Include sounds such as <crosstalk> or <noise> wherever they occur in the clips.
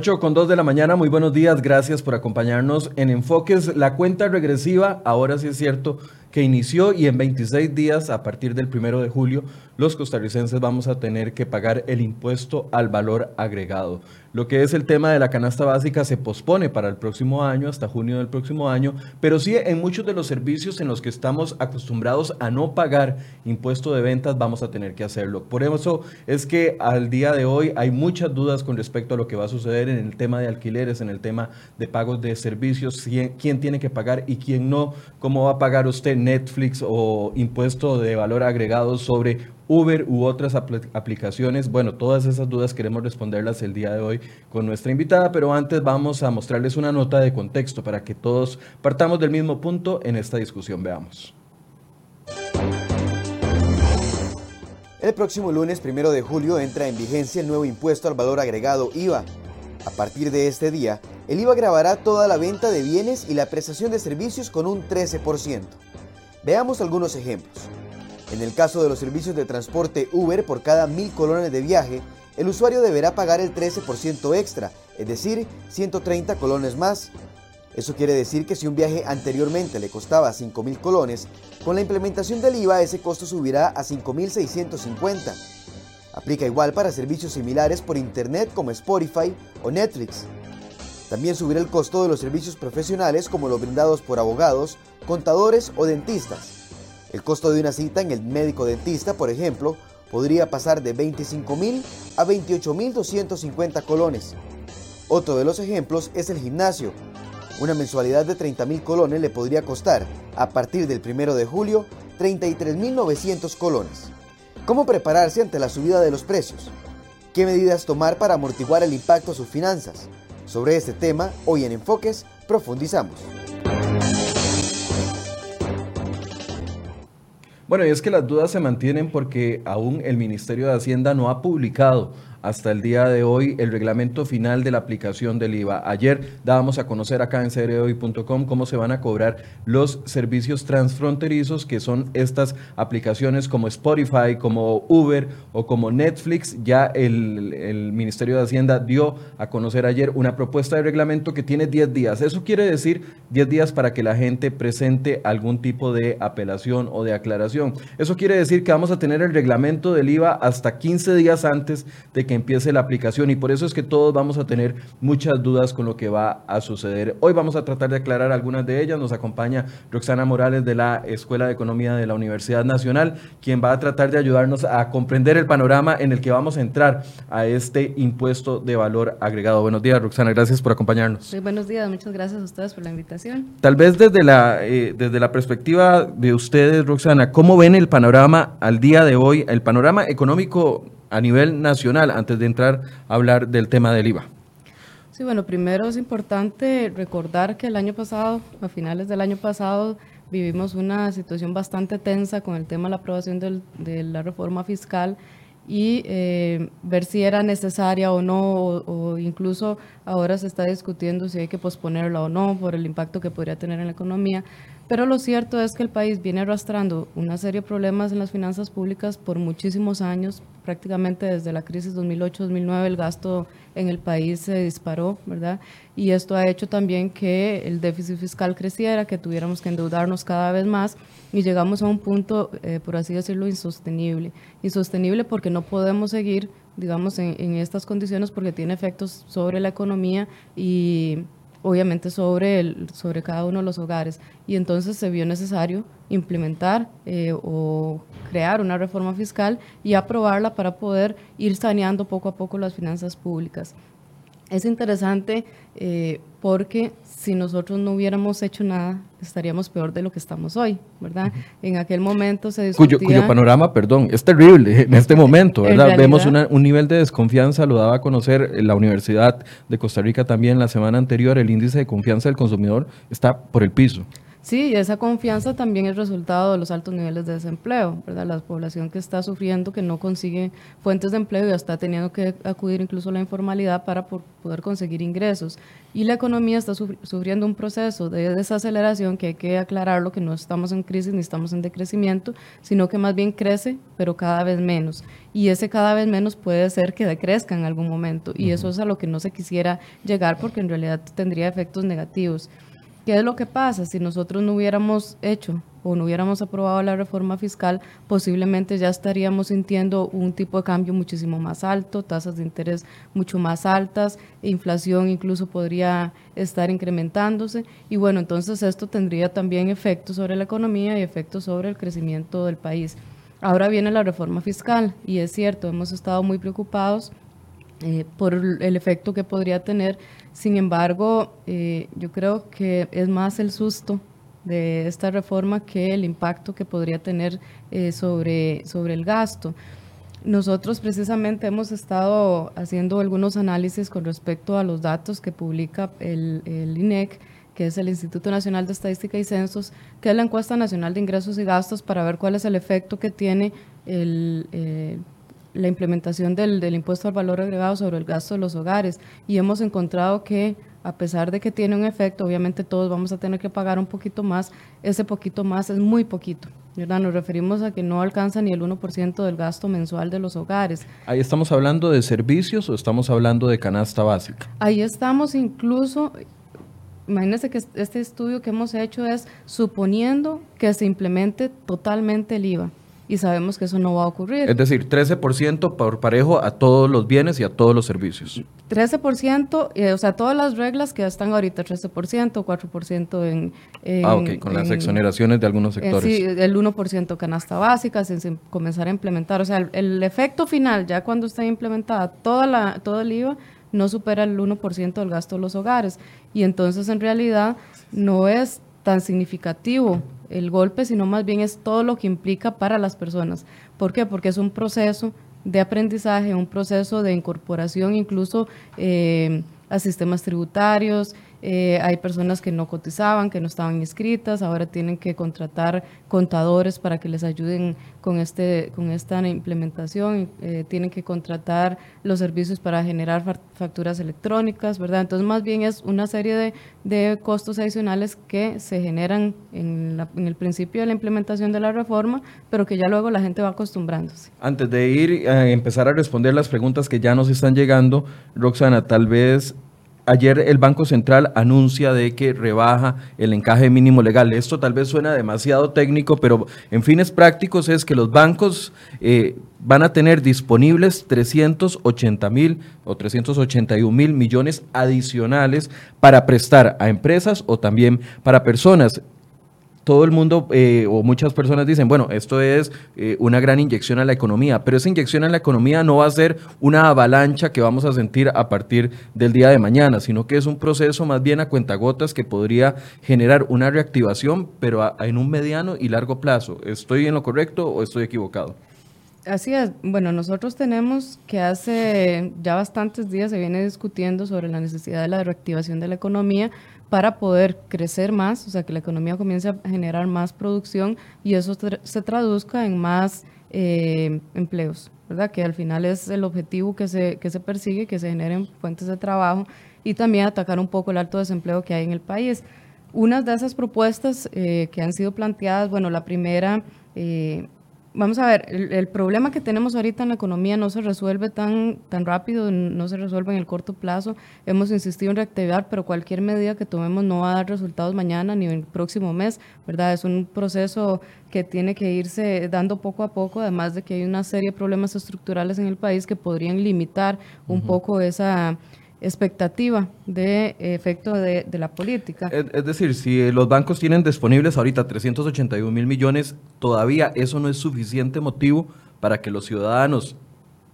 8 con 2 de la mañana, muy buenos días, gracias por acompañarnos en Enfoques. La cuenta regresiva, ahora sí es cierto, que inició y en 26 días, a partir del primero de julio, los costarricenses vamos a tener que pagar el impuesto al valor agregado. Lo que es el tema de la canasta básica se pospone para el próximo año, hasta junio del próximo año, pero sí en muchos de los servicios en los que estamos acostumbrados a no pagar impuesto de ventas vamos a tener que hacerlo. Por eso es que al día de hoy hay muchas dudas con respecto a lo que va a suceder en el tema de alquileres, en el tema de pagos de servicios, quién tiene que pagar y quién no, cómo va a pagar usted Netflix o impuesto de valor agregado sobre Uber u otras aplicaciones. Bueno, todas esas dudas queremos responderlas el día de hoy con nuestra invitada, pero antes vamos a mostrarles una nota de contexto para que todos partamos del mismo punto en esta discusión. Veamos. El próximo lunes primero de julio entra en vigencia el nuevo impuesto al valor agregado IVA. A partir de este día, el IVA grabará toda la venta de bienes y la prestación de servicios con un 13%. Veamos algunos ejemplos. En el caso de los servicios de transporte Uber, por cada mil colones de viaje, el usuario deberá pagar el 13% extra, es decir, 130 colones más. Eso quiere decir que si un viaje anteriormente le costaba 5.000 colones, con la implementación del IVA ese costo subirá a 5.650. Aplica igual para servicios similares por Internet como Spotify o Netflix. También subirá el costo de los servicios profesionales como los brindados por abogados, contadores o dentistas. El costo de una cita en el médico dentista, por ejemplo, podría pasar de 25.000 a 28.250 colones. Otro de los ejemplos es el gimnasio. Una mensualidad de 30.000 colones le podría costar, a partir del 1 de julio, 33.900 colones. ¿Cómo prepararse ante la subida de los precios? ¿Qué medidas tomar para amortiguar el impacto a sus finanzas? Sobre este tema, hoy en Enfoques, profundizamos. Bueno, y es que las dudas se mantienen porque aún el Ministerio de Hacienda no ha publicado hasta el día de hoy el reglamento final de la aplicación del IVA. Ayer dábamos a conocer acá en cereoy.com cómo se van a cobrar los servicios transfronterizos, que son estas aplicaciones como Spotify, como Uber o como Netflix. Ya el, el Ministerio de Hacienda dio a conocer ayer una propuesta de reglamento que tiene 10 días. Eso quiere decir 10 días para que la gente presente algún tipo de apelación o de aclaración. Eso quiere decir que vamos a tener el reglamento del IVA hasta 15 días antes de que que empiece la aplicación y por eso es que todos vamos a tener muchas dudas con lo que va a suceder. Hoy vamos a tratar de aclarar algunas de ellas. Nos acompaña Roxana Morales de la Escuela de Economía de la Universidad Nacional, quien va a tratar de ayudarnos a comprender el panorama en el que vamos a entrar a este impuesto de valor agregado. Buenos días, Roxana, gracias por acompañarnos. buenos días, muchas gracias a ustedes por la invitación. Tal vez desde la, eh, desde la perspectiva de ustedes, Roxana, ¿cómo ven el panorama al día de hoy, el panorama económico a nivel nacional antes de entrar a hablar del tema del IVA? Sí, bueno, primero es importante recordar que el año pasado, a finales del año pasado, vivimos una situación bastante tensa con el tema de la aprobación de la reforma fiscal y eh, ver si era necesaria o no, o, incluso ahora se está discutiendo si hay que posponerla o no por el impacto que podría tener en la economía. Pero lo cierto es que el país viene arrastrando una serie de problemas en las finanzas públicas por muchísimos años, prácticamente desde la crisis 2008-2009 el gasto en el país se disparó, ¿verdad? Y esto ha hecho también que el déficit fiscal creciera, que tuviéramos que endeudarnos cada vez más y llegamos a un punto, eh, por así decirlo, insostenible. Insostenible porque no podemos seguir, digamos, en, en estas condiciones porque tiene efectos sobre la economía y obviamente sobre, el, sobre cada uno de los hogares. Y entonces se vio necesario implementar eh, o crear una reforma fiscal y aprobarla para poder ir saneando poco a poco las finanzas públicas. Es interesante eh, porque si nosotros no hubiéramos hecho nada, estaríamos peor de lo que estamos hoy, ¿verdad? En aquel momento se discutía... Cuyo, panorama, perdón, es terrible en este momento, ¿verdad? Vemos un nivel de desconfianza, lo daba a conocer la Universidad de Costa Rica también la semana anterior, el índice de confianza del consumidor está por el piso. Sí, esa confianza también es resultado de los altos niveles de desempleo, ¿verdad? La población que está sufriendo, que no consigue fuentes de empleo y está teniendo que acudir incluso a la informalidad para poder conseguir ingresos. Y la economía está sufriendo un proceso de desaceleración que hay que aclararlo, que no estamos en crisis ni estamos en decrecimiento, sino que más bien crece, pero cada vez menos. Y ese cada vez menos puede ser que decrezca en algún momento. Y eso es a lo que no se quisiera llegar porque en realidad tendría efectos negativos. ¿Qué es lo que pasa? Si nosotros no hubiéramos hecho o no hubiéramos aprobado la reforma fiscal, posiblemente ya estaríamos sintiendo un tipo de cambio muchísimo más alto, tasas de interés mucho más altas, inflación incluso podría estar incrementándose y bueno, entonces esto tendría también efectos sobre la economía y efectos sobre el crecimiento del país. Ahora viene la reforma fiscal y es cierto, hemos estado muy preocupados eh, por el efecto que podría tener sin embargo, eh, yo creo que es más el susto de esta reforma que el impacto que podría tener eh, sobre, sobre el gasto. Nosotros precisamente hemos estado haciendo algunos análisis con respecto a los datos que publica el, INEC, que es el Instituto Nacional de Estadística y Censos, que es la encuesta nacional de ingresos y gastos para ver cuál es el efecto que tiene el, eh, la implementación del, del, impuesto al valor agregado sobre el gasto de los hogares y hemos encontrado que a pesar de que tiene un efecto, obviamente todos vamos a tener que pagar un poquito más, ese poquito más es muy poquito. ¿verdad? Nos referimos a que no alcanza ni el 1% del gasto mensual de los hogares. ¿Ahí estamos hablando de servicios o estamos hablando de canasta básica? Ahí estamos incluso, imagínense que este estudio que hemos hecho es suponiendo que se implemente totalmente el IVA y sabemos que eso no va a ocurrir. Es decir, 13% por parejo a todos los bienes y a todos los servicios. 13%, eh, o sea, todas las reglas que están ahorita, 13%, 4% en, en... ah, ok, con las exoneraciones de algunos sectores. sí, el 1% canasta básica, sin, comenzar a implementar. O sea, el, efecto final, ya cuando esté implementada toda la, todo el IVA, no supera el 1% del gasto de los hogares. Y entonces, en realidad, no es tan significativo el golpe, sino más bien es todo lo que implica para las personas. ¿Por qué? Porque es un proceso de aprendizaje, un proceso de incorporación incluso eh, a sistemas tributarios, eh, hay personas que no cotizaban, que no estaban inscritas, ahora tienen que contratar contadores para que les ayuden con, este, con esta implementación, eh, tienen que contratar los servicios para generar facturas electrónicas, ¿verdad? Entonces, más bien es una serie de, de costos adicionales que se generan en, en, el principio de la implementación de la reforma, pero que ya luego la gente va acostumbrándose. Antes de ir a empezar a responder las preguntas que ya nos están llegando, Roxana, tal vez Ayer el Banco Central anuncia de que rebaja el encaje mínimo legal. Esto tal vez suena demasiado técnico, pero en fines prácticos es que los bancos eh, van a tener disponibles 380 mil o 381 mil millones adicionales para prestar a empresas o también para personas todo el mundo eh, o muchas personas dicen, bueno, esto es eh, una gran inyección a la economía, pero esa inyección a la economía no va a ser una avalancha que vamos a sentir a partir del día de mañana, sino que es un proceso más bien a cuentagotas que podría generar una reactivación, pero en un mediano y largo plazo. ¿Estoy en lo correcto o estoy equivocado? Así es. Bueno, nosotros tenemos que hace ya bastantes días se viene discutiendo sobre la necesidad de la reactivación de la economía para poder crecer más, o sea, que la economía comience a generar más producción y eso se traduzca en más eh, empleos, ¿verdad? Que al final es el objetivo que se, que se persigue, que se generen fuentes de trabajo y también atacar un poco el alto desempleo que hay en el país. Una de esas propuestas eh, que han sido planteadas, bueno, la primera eh, vamos a ver, el, problema que tenemos ahorita en la economía no se resuelve tan, tan rápido, no se resuelve en el corto plazo. Hemos insistido en reactivar, pero cualquier medida que tomemos no va a dar resultados mañana ni el próximo mes, ¿verdad? Es un proceso que tiene que irse dando poco a poco, además de que hay una serie de problemas estructurales en el país que podrían limitar un poco esa expectativa de efecto de, la política. Es, decir, si los bancos tienen disponibles ahorita 381 mil millones, todavía eso no es suficiente motivo para que los ciudadanos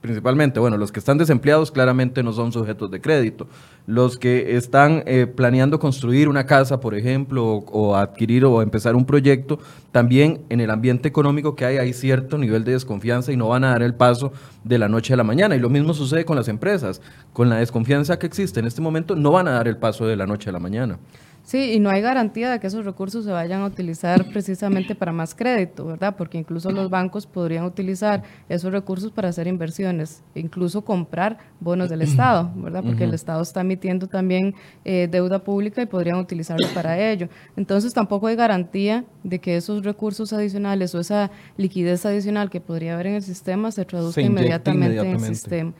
principalmente, bueno, los que están desempleados claramente no son sujetos de crédito. Los que están eh, planeando construir una casa, por ejemplo, o, adquirir o empezar un proyecto, también en el ambiente económico que hay hay cierto nivel de desconfianza y no van a dar el paso de la noche a la mañana. Y lo mismo sucede con las empresas. Con la desconfianza que existe en este momento, no van a dar el paso de la noche a la mañana. Sí, y no hay garantía de que esos recursos se vayan a utilizar precisamente para más crédito, ¿verdad? Porque incluso los bancos podrían utilizar esos recursos para hacer inversiones, incluso comprar bonos del Estado, ¿verdad? Porque el Estado está emitiendo también eh, deuda pública y podrían utilizarlo para ello. Entonces tampoco hay garantía de que esos recursos adicionales o esa liquidez adicional que podría haber en el sistema se traduzca inmediatamente, en el sistema.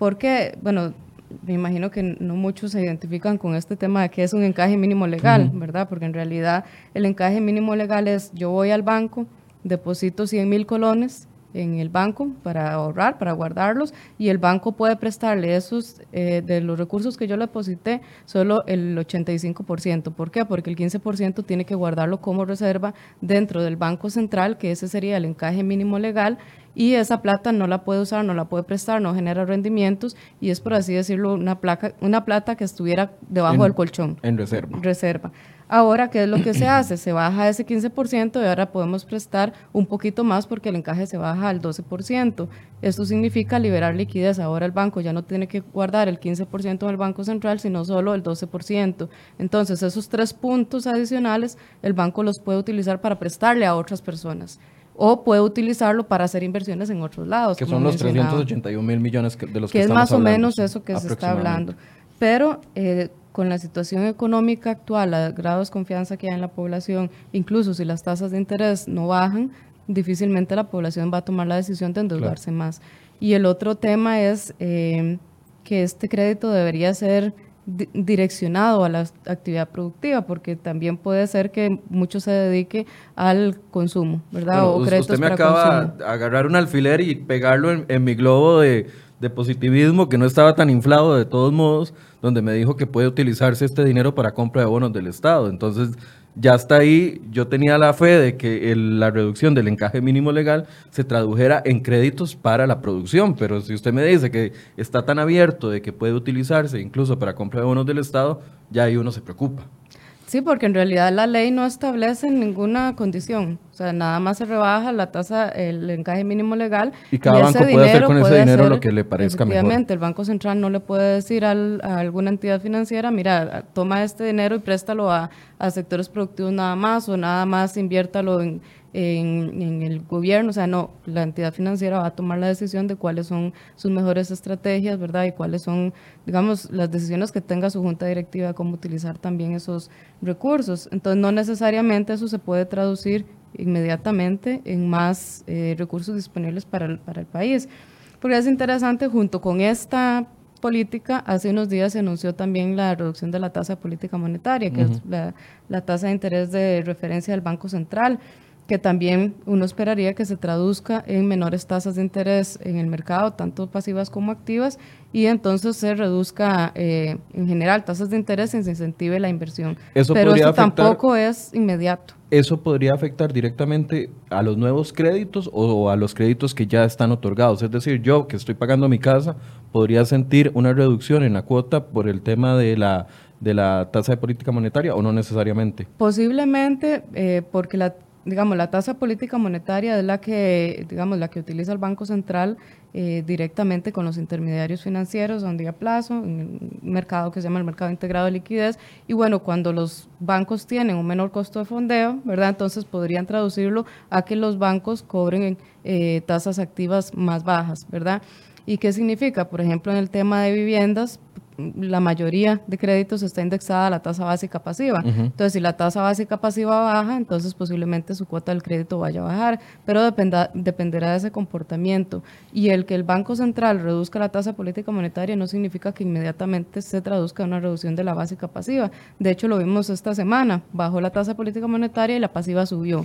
Porque, bueno, me imagino que no muchos se identifican con este tema de que es un encaje mínimo legal, ¿verdad? Porque en realidad el encaje mínimo legal es yo voy al banco, deposito 100 mil colones en el banco para ahorrar, para guardarlos, y el banco puede prestarle esos, eh, de los recursos que yo le deposité, solo el 85%. ¿Por qué? Porque el 15% tiene que guardarlo como reserva dentro del Banco Central, que ese sería el encaje mínimo legal, y esa plata no la puede usar, no la puede prestar, no genera rendimientos y es por así decirlo una placa, una plata que estuviera debajo del colchón. En reserva. Reserva. Ahora, ¿qué es lo que se <clears throat> hace? Se baja ese 15% y ahora podemos prestar un poquito más porque el encaje se baja al 12%. Esto significa liberar liquidez. Ahora el banco ya no tiene que guardar el 15% en el Banco Central, sino solo el 12%. Entonces, esos tres puntos adicionales, el banco los puede utilizar para prestarle a otras personas o puede utilizarlo para hacer inversiones en otros lados. Que son los 381 mil millones de los que, que es más o menos eso que se está hablando. Pero eh, con la situación económica actual, los grados de confianza que hay en la población, incluso si las tasas de interés no bajan, difícilmente la población va a tomar la decisión de endeudarse más. Y el otro tema es eh, que este crédito debería ser direccionado a la actividad productiva, porque también puede ser que mucho se dedique al consumo, ¿verdad? o usted me acaba de agarrar un alfiler y pegarlo en, mi globo de, de, positivismo que no estaba tan inflado de todos modos, donde me dijo que puede utilizarse este dinero para compra de bonos del Estado. Entonces, ya está ahí, yo tenía la fe de que la reducción del encaje mínimo legal se tradujera en créditos para la producción, pero si usted me dice que está tan abierto de que puede utilizarse incluso para compra de bonos del Estado, ya ahí uno se preocupa. Sí, porque en realidad la ley no establece ninguna condición. O sea, nada más se rebaja la tasa, el encaje mínimo legal. Y cada banco puede hacer con ese dinero lo que le parezca mejor. Efectivamente, el Banco Central no le puede decir a alguna entidad financiera, mira, toma este dinero y préstalo a, a sectores productivos nada más o nada más inviértalo en en, el gobierno, o sea, no, la entidad financiera va a tomar la decisión de cuáles son sus mejores estrategias, ¿verdad? Y cuáles son, digamos, las decisiones que tenga su junta directiva de cómo utilizar también esos recursos. Entonces, no necesariamente eso se puede traducir inmediatamente en más eh, recursos disponibles para el, para el país. Porque es interesante, junto con esta política, hace unos días se anunció también la reducción de la tasa de política monetaria, que es la, la, tasa de interés de referencia del Banco Central que también uno esperaría que se traduzca en menores tasas de interés en el mercado, tanto pasivas como activas, y entonces se reduzca eh, en general tasas de interés y se incentive la inversión. Pero eso tampoco es inmediato. ¿Eso podría afectar directamente a los nuevos créditos o a los créditos que ya están otorgados? Es decir, yo que estoy pagando mi casa, podría sentir una reducción en la cuota por el tema de la de la tasa de política monetaria o no necesariamente? Posiblemente eh, porque la digamos, la tasa política monetaria es la que, digamos, la que utiliza el Banco Central eh, directamente con los intermediarios financieros a día plazo, en un mercado que se llama el mercado integrado de liquidez. Y bueno, cuando los bancos tienen un menor costo de fondeo, ¿verdad? Entonces podrían traducirlo a que los bancos cobren eh, tasas activas más bajas, ¿verdad? ¿Y qué significa? Por ejemplo, en el tema de viviendas, la mayoría de créditos está indexada a la tasa básica pasiva. Entonces, si la tasa básica pasiva baja, entonces posiblemente su cuota del crédito vaya a bajar, pero dependerá de ese comportamiento. Y el que el Banco Central reduzca la tasa política monetaria no significa que inmediatamente se traduzca en una reducción de la básica pasiva. De hecho, lo vimos esta semana, bajó la tasa política monetaria y la pasiva subió.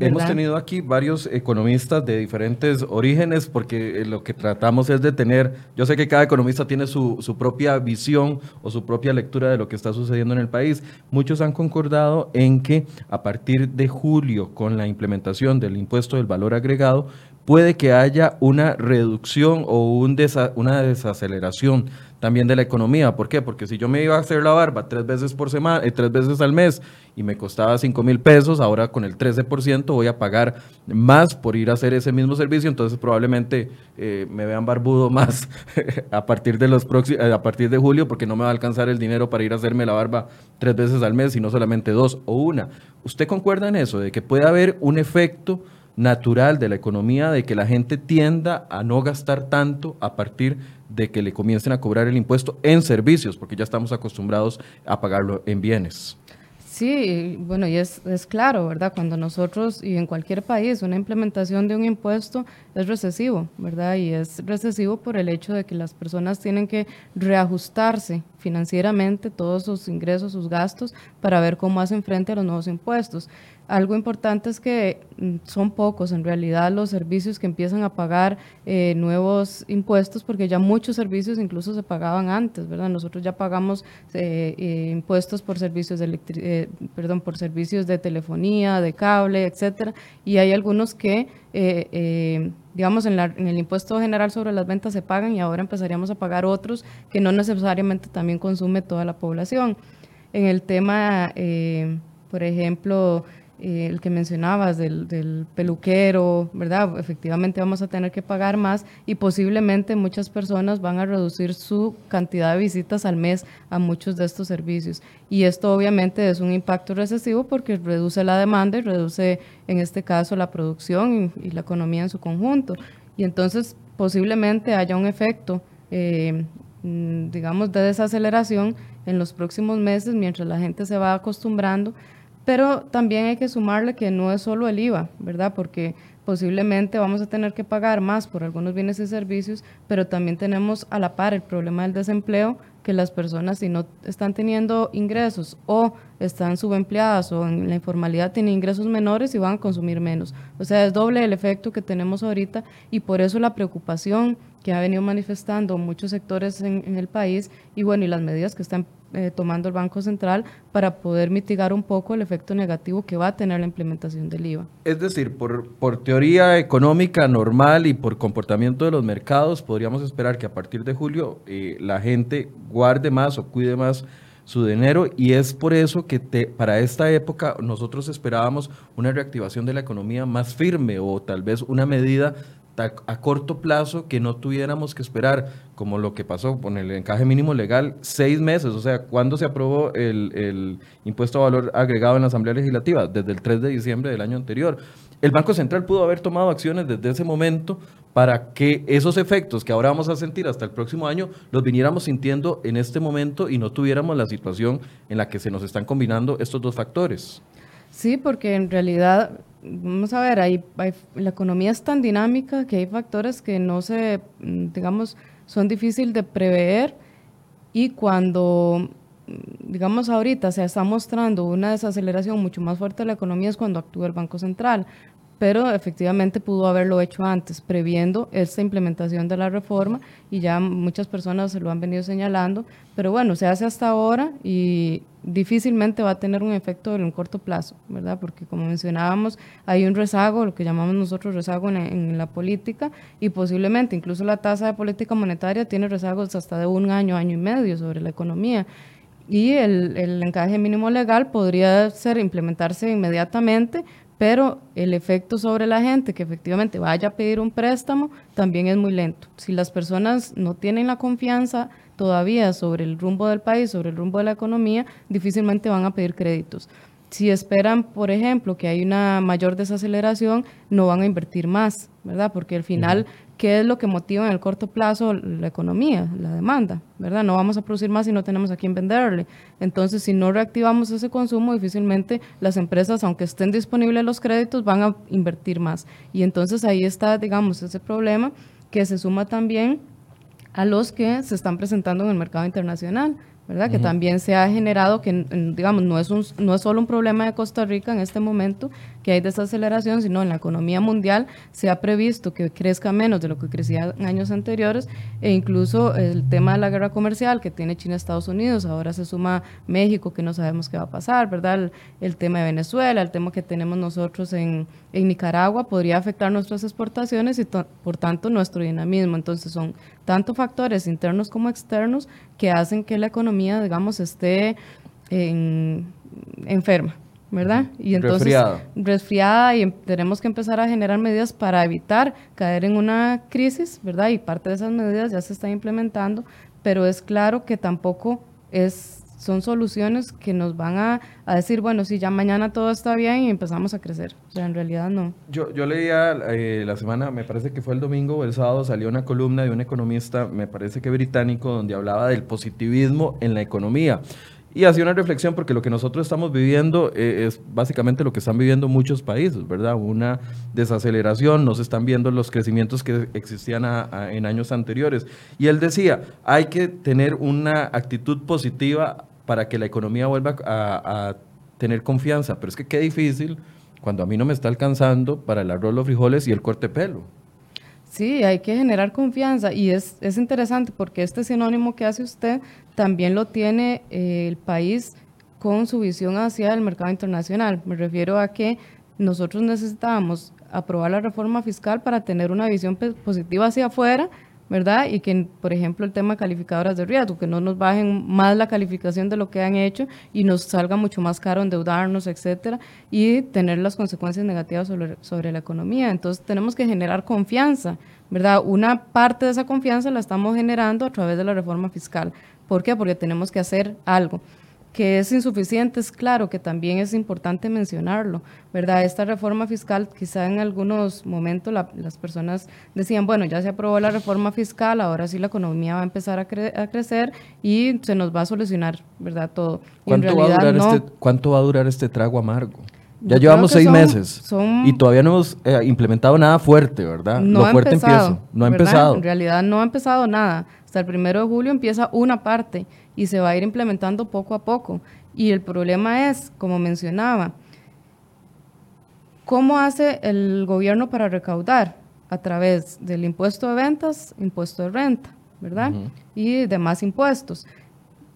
Hemos tenido aquí varios economistas de diferentes orígenes porque eh, lo que tratamos es de tener, yo sé que cada economista tiene su, su, propia visión o su propia lectura de lo que está sucediendo en el país. Muchos han concordado en que a partir de julio, con la implementación del impuesto del valor agregado, puede que haya una reducción o un una desaceleración también de la economía. ¿Por qué? Porque si yo me iba a hacer la barba tres veces por semana, eh, tres veces al mes y me costaba 5 mil pesos, ahora con el 13% voy a pagar más por ir a hacer ese mismo servicio, entonces probablemente eh, me vean barbudo <laughs> más a partir de los próximos, eh, a partir de julio, porque no me va a alcanzar el dinero para ir a hacerme la barba tres veces al mes, sino solamente dos o una. ¿Usted concuerda en eso, de que puede haber un efecto natural de la economía de que la gente tienda a no gastar tanto a partir de que le comiencen a cobrar el impuesto en servicios, porque ya estamos acostumbrados a pagarlo en bienes. Sí, bueno, y es, es, claro, ¿verdad? Cuando nosotros, y en cualquier país, una implementación de un impuesto es recesivo, ¿verdad? Y es recesivo por el hecho de que las personas tienen que reajustarse financieramente todos sus ingresos, sus gastos, para ver cómo hacen frente a los nuevos impuestos. Algo importante es que mm, son pocos en realidad los servicios que empiezan a pagar eh, nuevos impuestos, porque ya muchos servicios incluso se pagaban antes, ¿verdad? Nosotros ya pagamos eh, eh, impuestos por servicios de perdón, por servicios de telefonía, de cable, etcétera, y hay algunos que digamos, en, en, el impuesto general sobre las ventas se pagan y ahora empezaríamos a pagar otros que no necesariamente también consume toda la población. En el tema, por ejemplo, eh, el que mencionabas del, peluquero, ¿verdad? Efectivamente vamos a tener que pagar más y posiblemente muchas personas van a reducir su cantidad de visitas al mes a muchos de estos servicios. Y esto obviamente es un impacto recesivo porque reduce la demanda y reduce en este caso la producción y, la economía en su conjunto. Y entonces posiblemente haya un efecto, eh, mm, digamos, de desaceleración en los próximos meses mientras la gente se va acostumbrando pero también hay que sumarle que no es solo el IVA, ¿verdad? Porque posiblemente vamos a tener que pagar más por algunos bienes y servicios, pero también tenemos a la par el problema del desempleo, que las personas si no están teniendo ingresos o están subempleadas o en la informalidad tienen ingresos menores y van a consumir menos. O sea, es doble el efecto que tenemos ahorita y por eso la preocupación que ha venido manifestando muchos sectores en, el país y bueno, y las medidas que están eh, tomando el Banco Central para poder mitigar un poco el efecto negativo que va a tener la implementación del IVA. Es decir, por, por teoría económica normal y por comportamiento de los mercados, podríamos esperar que a partir de julio eh, la gente guarde más o cuide más su dinero y es por eso que para esta época nosotros esperábamos una reactivación de la economía más firme o tal vez una medida a corto plazo que no tuviéramos que esperar, como lo que pasó con el encaje mínimo legal, seis meses. O sea, ¿cuándo se aprobó el, impuesto a valor agregado en la Asamblea Legislativa? Desde el 3 de diciembre del año anterior. El Banco Central pudo haber tomado acciones desde ese momento para que esos efectos que ahora vamos a sentir hasta el próximo año los viniéramos sintiendo en este momento y no tuviéramos la situación en la que se nos están combinando estos dos factores. Sí, porque en realidad vamos a ver, hay, la economía es tan dinámica que hay factores que no se, mm, digamos, son difíciles de prever y cuando, mm, digamos, ahorita se está mostrando una desaceleración mucho más fuerte de la economía es cuando actúa el Banco Central, pero efectivamente pudo haberlo hecho antes, previendo esta implementación de la reforma y ya muchas personas se lo han venido señalando, pero bueno, se hace hasta ahora y difícilmente va a tener un efecto en un corto plazo, ¿verdad? Porque como mencionábamos, hay un rezago, lo que llamamos nosotros rezago en, la política y posiblemente incluso la tasa de política monetaria tiene rezagos hasta de un año, año y medio sobre la economía y el, el encaje mínimo legal podría ser implementarse inmediatamente, pero el efecto sobre la gente que efectivamente vaya a pedir un préstamo también es muy lento. Si las personas no tienen la confianza todavía sobre el rumbo del país, sobre el rumbo de la economía, difícilmente van a pedir créditos. Si esperan, por ejemplo, que hay una mayor desaceleración, no van a invertir más, ¿verdad? Porque al final ¿Qué es lo que motiva en el corto plazo la economía, la demanda? ¿Verdad? No vamos a producir más si no tenemos a quién venderle. Entonces, si no reactivamos ese consumo, difícilmente las empresas, aunque estén disponibles los créditos, van a invertir más. Y entonces ahí está, digamos, ese problema que se suma también a los que se están presentando en el mercado internacional. ¿verdad? Que también se ha generado, que digamos, no es, un, no es solo un problema de Costa Rica en este momento, que hay desaceleración, sino en la economía mundial se ha previsto que crezca menos de lo que crecía en años anteriores, e incluso el tema de la guerra comercial que tiene China Estados Unidos, ahora se suma México, que no sabemos qué va a pasar, ¿verdad? El, tema de Venezuela, el tema que tenemos nosotros en, en Nicaragua, podría afectar nuestras exportaciones y por tanto nuestro dinamismo. Entonces son tanto factores internos como externos que hacen que la economía, digamos, esté enferma. ¿Verdad? Y entonces resfriada. resfriada y em, tenemos que empezar a generar medidas para evitar caer en una crisis, ¿verdad? Y parte de esas medidas ya se están implementando, pero es claro que tampoco es son soluciones que nos van a, decir, bueno, si ya mañana todo está bien y empezamos a crecer. O sea, en realidad no. Yo, yo leía eh, la semana, me parece que fue el domingo o el sábado, salió una columna de un economista, me parece que británico, donde hablaba del positivismo en la economía. Y hacía una reflexión porque lo que nosotros estamos viviendo eh, es básicamente lo que están viviendo muchos países, ¿verdad? Una desaceleración, no se están viendo los crecimientos que existían en años anteriores. Y él decía, hay que tener una actitud positiva para que la economía vuelva a, tener confianza. Pero es que qué difícil cuando a mí no me está alcanzando para el arroz, los frijoles y el corte pelo. Sí, hay que generar confianza y es, es interesante porque este sinónimo que hace usted también lo tiene eh, el país con su visión hacia el mercado internacional. Me refiero a que nosotros necesitábamos aprobar la reforma fiscal para tener una visión positiva hacia afuera ¿verdad? Y que, por ejemplo, el tema de calificadoras de riesgo, que no nos bajen más la calificación de lo que han hecho y nos salga mucho más caro endeudarnos, etcétera, y tener las consecuencias negativas sobre, sobre la economía. Entonces, tenemos que generar confianza, ¿verdad? Una parte de esa confianza la estamos generando a través de la reforma fiscal. ¿Por qué? Porque tenemos que hacer algo que es insuficiente, es claro que también es importante mencionarlo, ¿verdad? Esta reforma fiscal, quizá en algunos momentos las personas decían, bueno, ya se aprobó la reforma fiscal, ahora sí la economía va a empezar a, crecer y se nos va a solucionar, ¿verdad? Todo. ¿Cuánto, va, a durar este, ¿Cuánto va a durar este trago amargo? Ya llevamos seis meses y todavía no hemos eh, implementado nada fuerte, ¿verdad? No Lo fuerte empieza. No ha empezado. En realidad no ha empezado nada. Hasta el primero de julio empieza una parte y se va a ir implementando poco a poco. Y el problema es, como mencionaba, ¿cómo hace el gobierno para recaudar? A través del impuesto de ventas, impuesto de renta, ¿verdad? Y demás impuestos.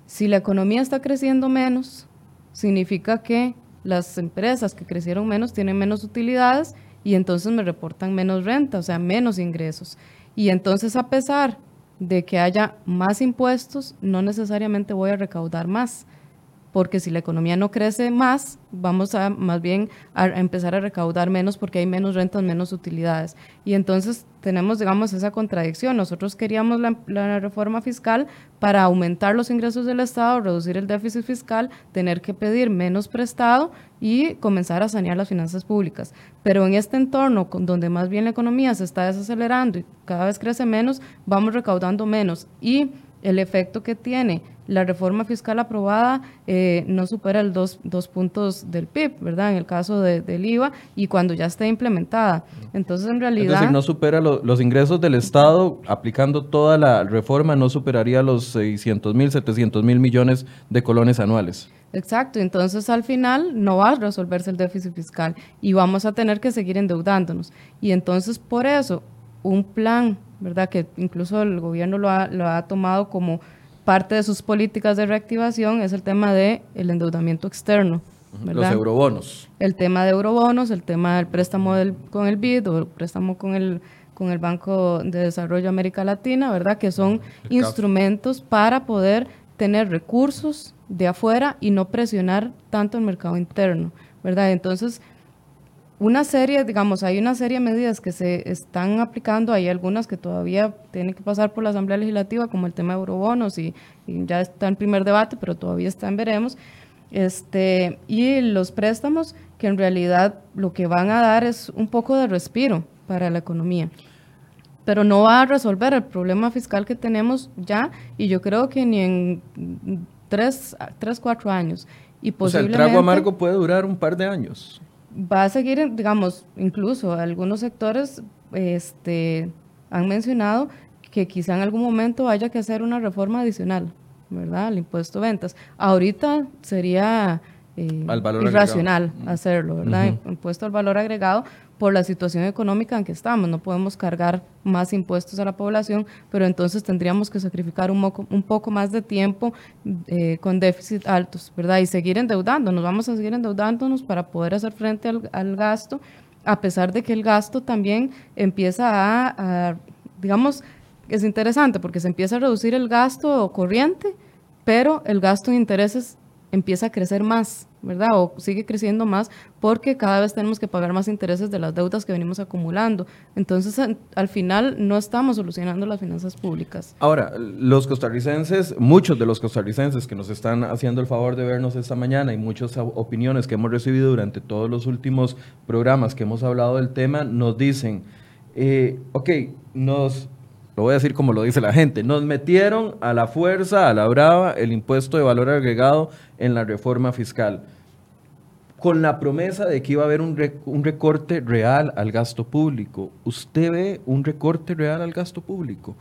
Si la economía está creciendo menos, significa que las empresas que crecieron menos tienen menos utilidades y entonces me reportan menos renta, o sea, menos ingresos. Y entonces a pesar de que haya más impuestos, no necesariamente voy a recaudar más, porque si la economía no crece más, vamos a más bien empezar a recaudar menos porque hay menos rentas, menos utilidades. Y entonces tenemos, digamos, esa contradicción. Nosotros queríamos la, reforma fiscal para aumentar los ingresos del Estado, reducir el déficit fiscal, tener que pedir menos prestado y comenzar a sanear las finanzas públicas. Pero en este entorno, donde más bien la economía se está desacelerando y cada vez crece menos, vamos recaudando menos. Y el efecto que tiene la reforma fiscal aprobada eh, no supera el dos, puntos del PIB, ¿verdad? En el caso del IVA y cuando ya esté implementada. Entonces, en realidad... Es decir, no supera los ingresos del Estado, aplicando toda la reforma, no superaría los 600 mil, 700 mil millones de colones anuales. Exacto, entonces al final no va a resolverse el déficit fiscal y vamos a tener que seguir endeudándonos. Y entonces por eso un plan, ¿verdad? Que incluso el gobierno lo ha, lo ha tomado como parte de sus políticas de reactivación es el tema del el endeudamiento externo. Los eurobonos. El tema de eurobonos, el tema del préstamo con el BID o el préstamo con el, con el Banco de Desarrollo América Latina, ¿verdad? Que son instrumentos para poder tener recursos de afuera y no presionar tanto el mercado interno, ¿verdad? Entonces, una serie, digamos, hay una serie de medidas que se están aplicando, hay algunas que todavía tienen que pasar por la Asamblea Legislativa, como el tema de eurobonos, y, ya está en primer debate, pero todavía está en veremos. Este, y los préstamos, que en realidad lo que van a dar es un poco de respiro para la economía. Pero no va a resolver el problema fiscal que tenemos ya, y yo creo que ni en tres, tres cuatro años. Y posiblemente, o sea, el trago amargo puede durar un par de años va a seguir, digamos, incluso algunos sectores este, han mencionado que quizá en algún momento haya que hacer una reforma adicional, ¿verdad? Al impuesto de ventas. Ahorita sería eh, irracional hacerlo, ¿verdad? Impuesto al valor agregado, por la situación económica en que estamos. No podemos cargar más impuestos a la población, pero entonces tendríamos que sacrificar un, un poco más de tiempo eh, con déficit altos, ¿verdad? Y seguir endeudándonos. Vamos a seguir endeudándonos para poder hacer frente al, gasto, a pesar de que el gasto también empieza a, digamos, es interesante porque se empieza a reducir el gasto corriente, pero el gasto en intereses empieza a crecer más, ¿verdad? O sigue creciendo más porque cada vez tenemos que pagar más intereses de las deudas que venimos acumulando. Entonces, al final no estamos solucionando las finanzas públicas. Ahora, los costarricenses, muchos de los costarricenses que nos están haciendo el favor de vernos esta mañana y muchas opiniones que hemos recibido durante todos los últimos programas que hemos hablado del tema, nos dicen, eh, ok, nos lo voy a decir como lo dice la gente, nos metieron a la fuerza, a la brava, el impuesto de valor agregado en la reforma fiscal, con la promesa de que iba a haber un, recorte real al gasto público. ¿Usted ve un recorte real al gasto público?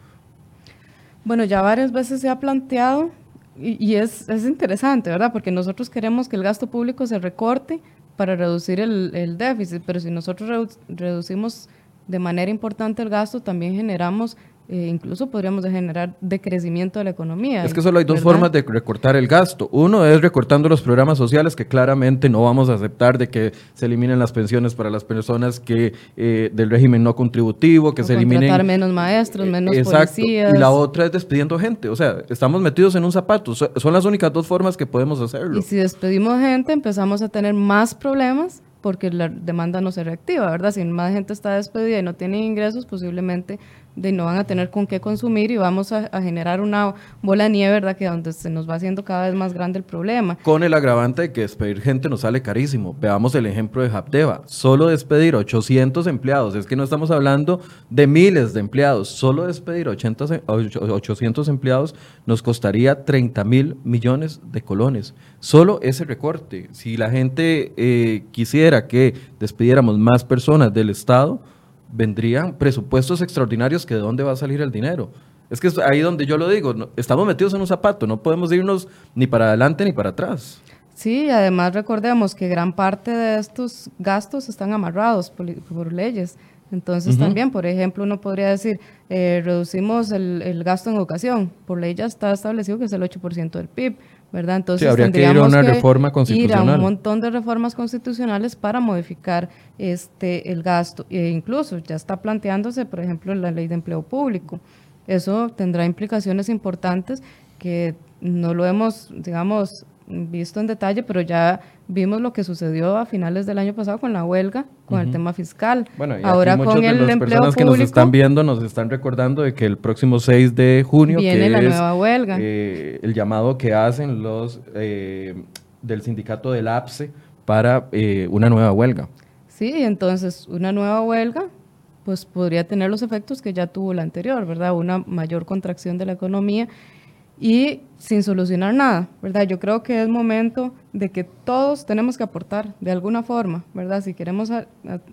Bueno, ya varias veces se ha planteado y, es, interesante, ¿verdad? Porque nosotros queremos que el gasto público se recorte para reducir el, déficit, pero si nosotros reducimos de manera importante el gasto, también generamos eh, incluso podríamos generar decrecimiento de la economía. Es que solo hay dos formas de recortar el gasto. Uno es recortando los programas sociales que claramente no vamos a aceptar de que se eliminen las pensiones para las personas que eh, del régimen no contributivo, que se eliminen menos maestros, eh, menos policías. Y la otra es despidiendo gente. O sea, estamos metidos en un zapato. Son las únicas dos formas que podemos hacerlo. Y si despedimos gente, empezamos a tener más problemas porque la demanda no se reactiva, ¿verdad? Si más gente está despedida y no tiene ingresos, posiblemente de no van a tener con qué consumir y vamos a, generar una bola de nieve, ¿verdad? Que donde se nos va haciendo cada vez más grande el problema. Con el agravante de que despedir gente nos sale carísimo. Veamos el ejemplo de Habdeba. Solo despedir 800 empleados, es que no estamos hablando de miles de empleados, solo despedir 800 empleados nos costaría 30 mil millones de colones. Solo ese recorte. Si la gente eh, quisiera que despidiéramos más personas del Estado, vendrían presupuestos extraordinarios que de dónde va a salir el dinero. Es que es ahí donde yo lo digo, estamos metidos en un zapato, no podemos irnos ni para adelante ni para atrás. Sí, además recordemos que gran parte de estos gastos están amarrados por, leyes. Entonces también, por ejemplo, uno podría decir, eh, reducimos el, el, gasto en educación. Por ley ya está establecido que es el 8% del PIB. ¿Verdad? Entonces habría que ir a una reforma constitucional. Ir a un montón de reformas constitucionales para modificar este el gasto. E incluso ya está planteándose, por ejemplo, la ley de empleo público. Eso tendrá implicaciones importantes que no lo hemos, digamos, visto en detalle, pero ya vimos lo que sucedió a finales del año pasado con la huelga, con el tema fiscal. Bueno, y ahora con el las personas que nos están viendo nos están recordando de que el próximo 6 de junio viene la nueva huelga. Eh, el llamado que hacen los eh, del sindicato del APSE para eh, una nueva huelga. Sí, entonces una nueva huelga pues podría tener los efectos que ya tuvo la anterior, ¿verdad? Una mayor contracción de la economía y sin solucionar nada, ¿verdad? Yo creo que es momento de que todos tenemos que aportar de alguna forma, ¿verdad? Si queremos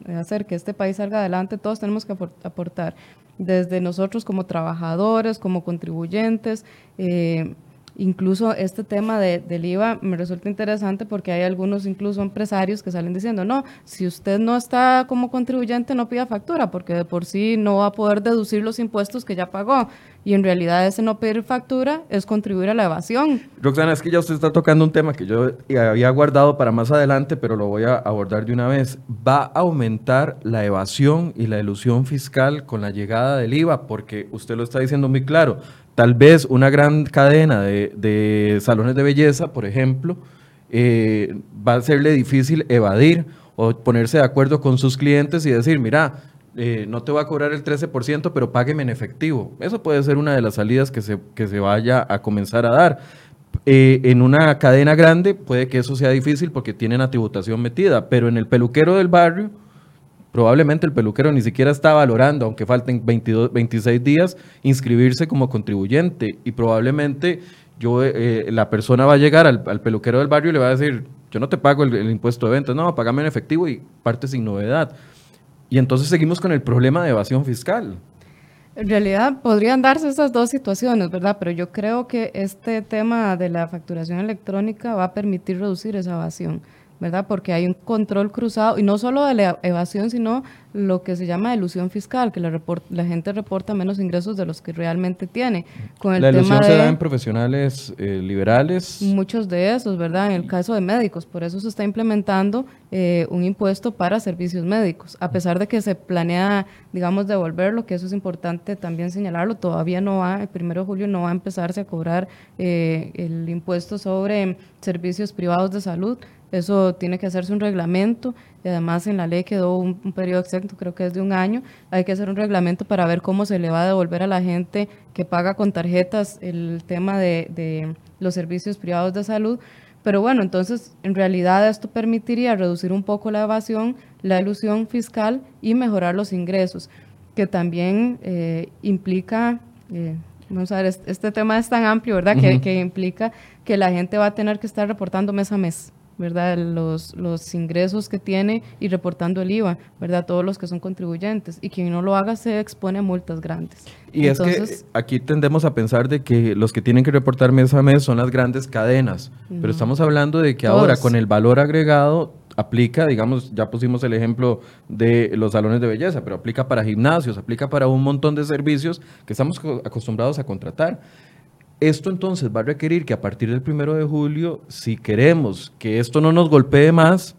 hacer que este país salga adelante, todos tenemos que aportar, desde nosotros como trabajadores, como contribuyentes, eh, Incluso este tema de, del IVA me resulta interesante porque hay algunos incluso empresarios que salen diciendo, no, si usted no está como contribuyente no pida factura porque de por sí no va a poder deducir los impuestos que ya pagó. Y en realidad ese no pedir factura es contribuir a la evasión. Roxana, es que ya usted está tocando un tema que yo había guardado para más adelante, pero lo voy a abordar de una vez. ¿Va a aumentar la evasión y la ilusión fiscal con la llegada del IVA? Porque usted lo está diciendo muy claro Tal vez una gran cadena de, salones de belleza, por ejemplo, eh, va a serle difícil evadir o ponerse de acuerdo con sus clientes y decir, mira, eh, no te voy a cobrar el 13%, pero págueme en efectivo. Eso puede ser una de las salidas que se, que se vaya a comenzar a dar. Eh, en una cadena grande puede que eso sea difícil porque tienen la tributación metida, pero en el peluquero del barrio probablemente el peluquero ni siquiera está valorando, aunque falten 22, 26 días, inscribirse como contribuyente y probablemente yo, eh, la persona va a llegar al, peluquero del barrio y le va a decir, yo no te pago el, impuesto de ventas, no, pagame en efectivo y parte sin novedad. Y entonces seguimos con el problema de evasión fiscal. En realidad podrían darse esas dos situaciones, ¿verdad? Pero yo creo que este tema de la facturación electrónica va a permitir reducir esa evasión. ¿Verdad? Porque hay un control cruzado, y no solo de la evasión, sino lo que se llama ilusión fiscal, que la, la gente reporta menos ingresos de los que realmente tiene. Con el la ilusión se da en profesionales eh, liberales. Muchos de esos, ¿verdad? En el caso de médicos, por eso se está implementando eh, un impuesto para servicios médicos, a pesar de que se planea, digamos, devolverlo, que eso es importante también señalarlo, todavía no va, el primero de julio no va a empezarse a cobrar eh, el impuesto sobre servicios privados de salud, eso tiene que hacerse un reglamento y además en la ley quedó un, periodo exacto, creo que es de un año. Hay que hacer un reglamento para ver cómo se le va a devolver a la gente que paga con tarjetas el tema de, de los servicios privados de salud. Pero bueno, entonces en realidad esto permitiría reducir un poco la evasión, la ilusión fiscal y mejorar los ingresos, que también eh, implica, eh, vamos a ver, este, tema es tan amplio, ¿verdad? que, que implica que la gente va a tener que estar reportando mes a mes. ¿Verdad? Los, los ingresos que tiene y reportando el IVA, ¿verdad? Todos los que son contribuyentes. Y quien no lo haga se expone a multas grandes. Y es que aquí tendemos a pensar de que los que tienen que reportar mes a mes son las grandes cadenas, pero estamos hablando de que ahora con el valor agregado aplica, digamos, ya pusimos el ejemplo de los salones de belleza, pero aplica para gimnasios, aplica para un montón de servicios que estamos acostumbrados a contratar. Esto entonces va a requerir que a partir del primero de julio, si queremos que esto no nos golpee más,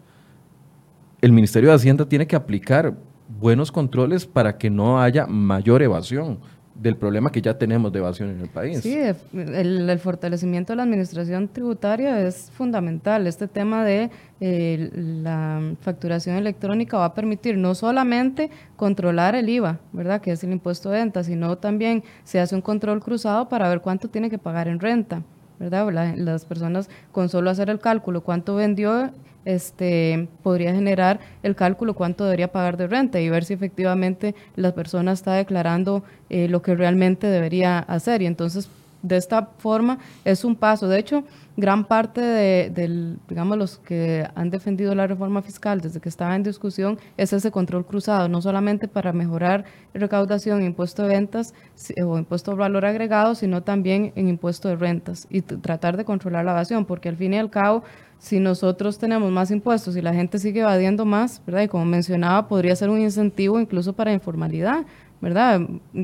el Ministerio de Hacienda tiene que aplicar buenos controles para que no haya mayor evasión del problema que ya tenemos de evasión en el país. Sí, el, fortalecimiento de la administración tributaria es fundamental. Este tema de eh, la facturación electrónica va a permitir no solamente controlar el IVA, ¿verdad? Que es el impuesto de venta, sino también se hace un control cruzado para ver cuánto tiene que pagar en renta. ¿verdad? las personas con solo hacer el cálculo, cuánto vendió este, podría generar el cálculo cuánto debería pagar de renta y ver si efectivamente la persona está declarando eh, lo que realmente debería hacer. Y entonces, de esta forma, es un paso. De hecho, gran parte de, digamos, los que han defendido la reforma fiscal desde que estaba en discusión es ese control cruzado, no solamente para mejorar recaudación, impuesto de ventas o impuesto de valor agregado, sino también en impuesto de rentas y tratar de controlar la evasión, porque al fin y al cabo, si nosotros tenemos más impuestos y la gente sigue evadiendo más, ¿verdad? Y como mencionaba, podría ser un incentivo incluso para informalidad, ¿verdad?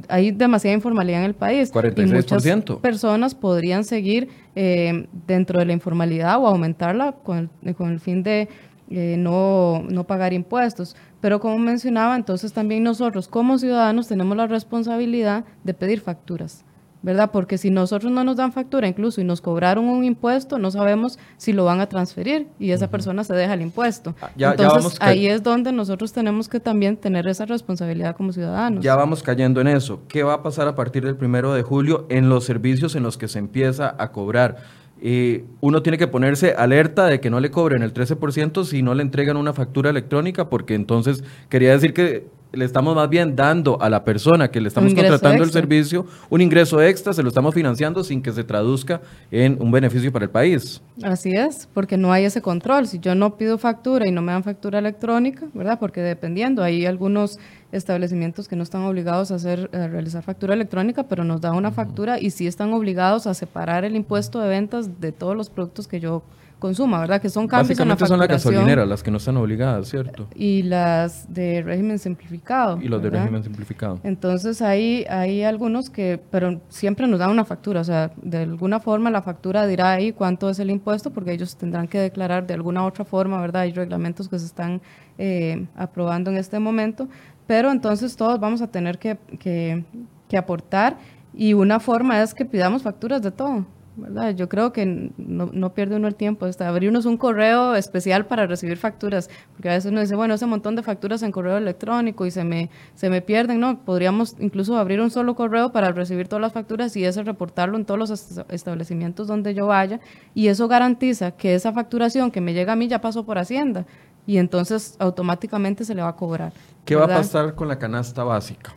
Hay demasiada informalidad en el país. 46%. Y muchas personas podrían seguir eh, dentro de la informalidad o aumentarla con el, con el fin de eh, no, no pagar impuestos. Pero como mencionaba, entonces también nosotros como ciudadanos tenemos la responsabilidad de pedir facturas. ¿Verdad? Porque si nosotros no nos dan factura incluso y nos cobraron un impuesto, no sabemos si lo van a transferir y esa persona se deja el impuesto. Ah, Entonces ahí es donde nosotros tenemos que también tener esa responsabilidad como ciudadanos. Ya vamos cayendo en eso. ¿Qué va a pasar a partir del primero de julio en los servicios en los que se empieza a cobrar? Y uno tiene que ponerse alerta de que no le cobren el 13% si no le entregan una factura electrónica, porque entonces quería decir que le estamos más bien dando a la persona que le estamos contratando el servicio un ingreso extra, se lo estamos financiando sin que se traduzca en un beneficio para el país. Así es, porque no hay ese control. Si yo no pido factura y no me dan factura electrónica, ¿verdad? Porque dependiendo, hay algunos establecimientos que no están obligados a hacer a realizar factura electrónica, pero nos dan una factura y sí están obligados a separar el impuesto de ventas de todos los productos que yo consuma, ¿verdad? Que son cambios en la son las gasolineras las que no están obligadas, ¿cierto? Y las de régimen simplificado. Y los de régimen simplificado. Entonces hay, hay algunos que, pero siempre nos dan una factura, o sea, de alguna forma la factura dirá ahí cuánto es el impuesto, porque ellos tendrán que declarar de alguna otra forma, ¿verdad? Hay reglamentos que se están eh, aprobando en este momento, pero entonces todos vamos a tener que, que, que aportar y una forma es que pidamos facturas de todo. ¿Verdad? Yo creo que no, no pierde uno el tiempo. Hasta abrirnos un correo especial para recibir facturas, porque a veces uno dice, bueno, ese montón de facturas en correo electrónico y se me, se me pierden, ¿no? Podríamos incluso abrir un solo correo para recibir todas las facturas y ese reportarlo en todos los establecimientos donde yo vaya y eso garantiza que esa facturación que me llega a mí ya pasó por Hacienda y entonces automáticamente se le va a cobrar. ¿Qué va a pasar con la canasta básica?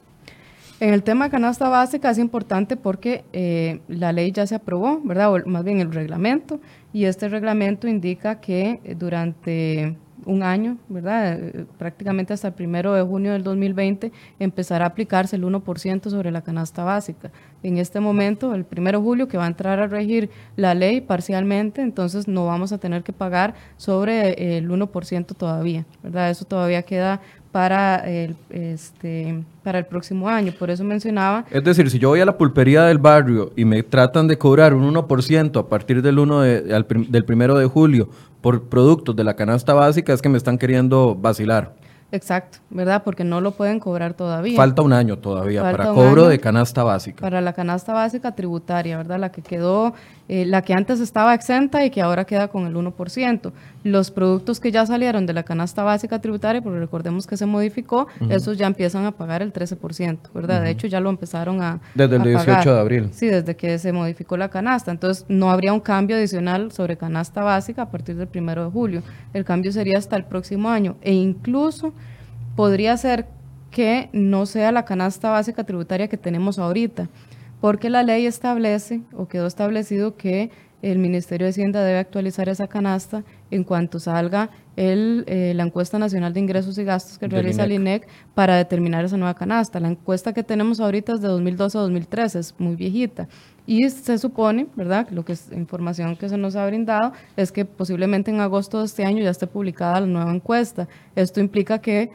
En el tema de canasta básica es importante porque eh, la ley ya se aprobó, ¿verdad? O más bien el reglamento, y este reglamento indica que eh, durante un año, ¿verdad? Eh, prácticamente hasta el primero de junio del 2020 empezará a aplicarse el 1% sobre la canasta básica. En este momento, el primero de julio, que va a entrar a regir la ley parcialmente, entonces no vamos a tener que pagar sobre el 1% todavía, ¿verdad? Eso todavía queda para el, este, para el próximo año. Por eso mencionaba... Es decir, si yo voy a la pulpería del barrio y me tratan de cobrar un 1% a partir del, 1 de, del primero de julio por productos de la canasta básica, es que me están queriendo vacilar. Exacto, ¿verdad? Porque no lo pueden cobrar todavía. Falta un año todavía para cobro de canasta básica. Para la canasta básica tributaria, ¿verdad? La que quedó, eh, la que antes estaba exenta y que ahora queda con el 1%. Los productos que ya salieron de la canasta básica tributaria, porque recordemos que se modificó, esos ya empiezan a pagar el 13%, ¿verdad? De hecho, ya lo empezaron a. Desde el 18 de abril. Sí, desde que se modificó la canasta. Entonces, no habría un cambio adicional sobre canasta básica a partir del 1 de julio. El cambio sería hasta el próximo año. E incluso podría ser que no sea la canasta básica tributaria que tenemos ahorita, porque la ley establece o quedó establecido que el Ministerio de Hacienda debe actualizar esa canasta en cuanto salga el, eh, la encuesta nacional de ingresos y gastos que realiza el INEC para determinar esa nueva canasta. La encuesta que tenemos ahorita es de 2012 a 2013, es muy viejita. Y se supone, ¿verdad? Lo que es información que se nos ha brindado es que posiblemente en agosto de este año ya esté publicada la nueva encuesta. Esto implica que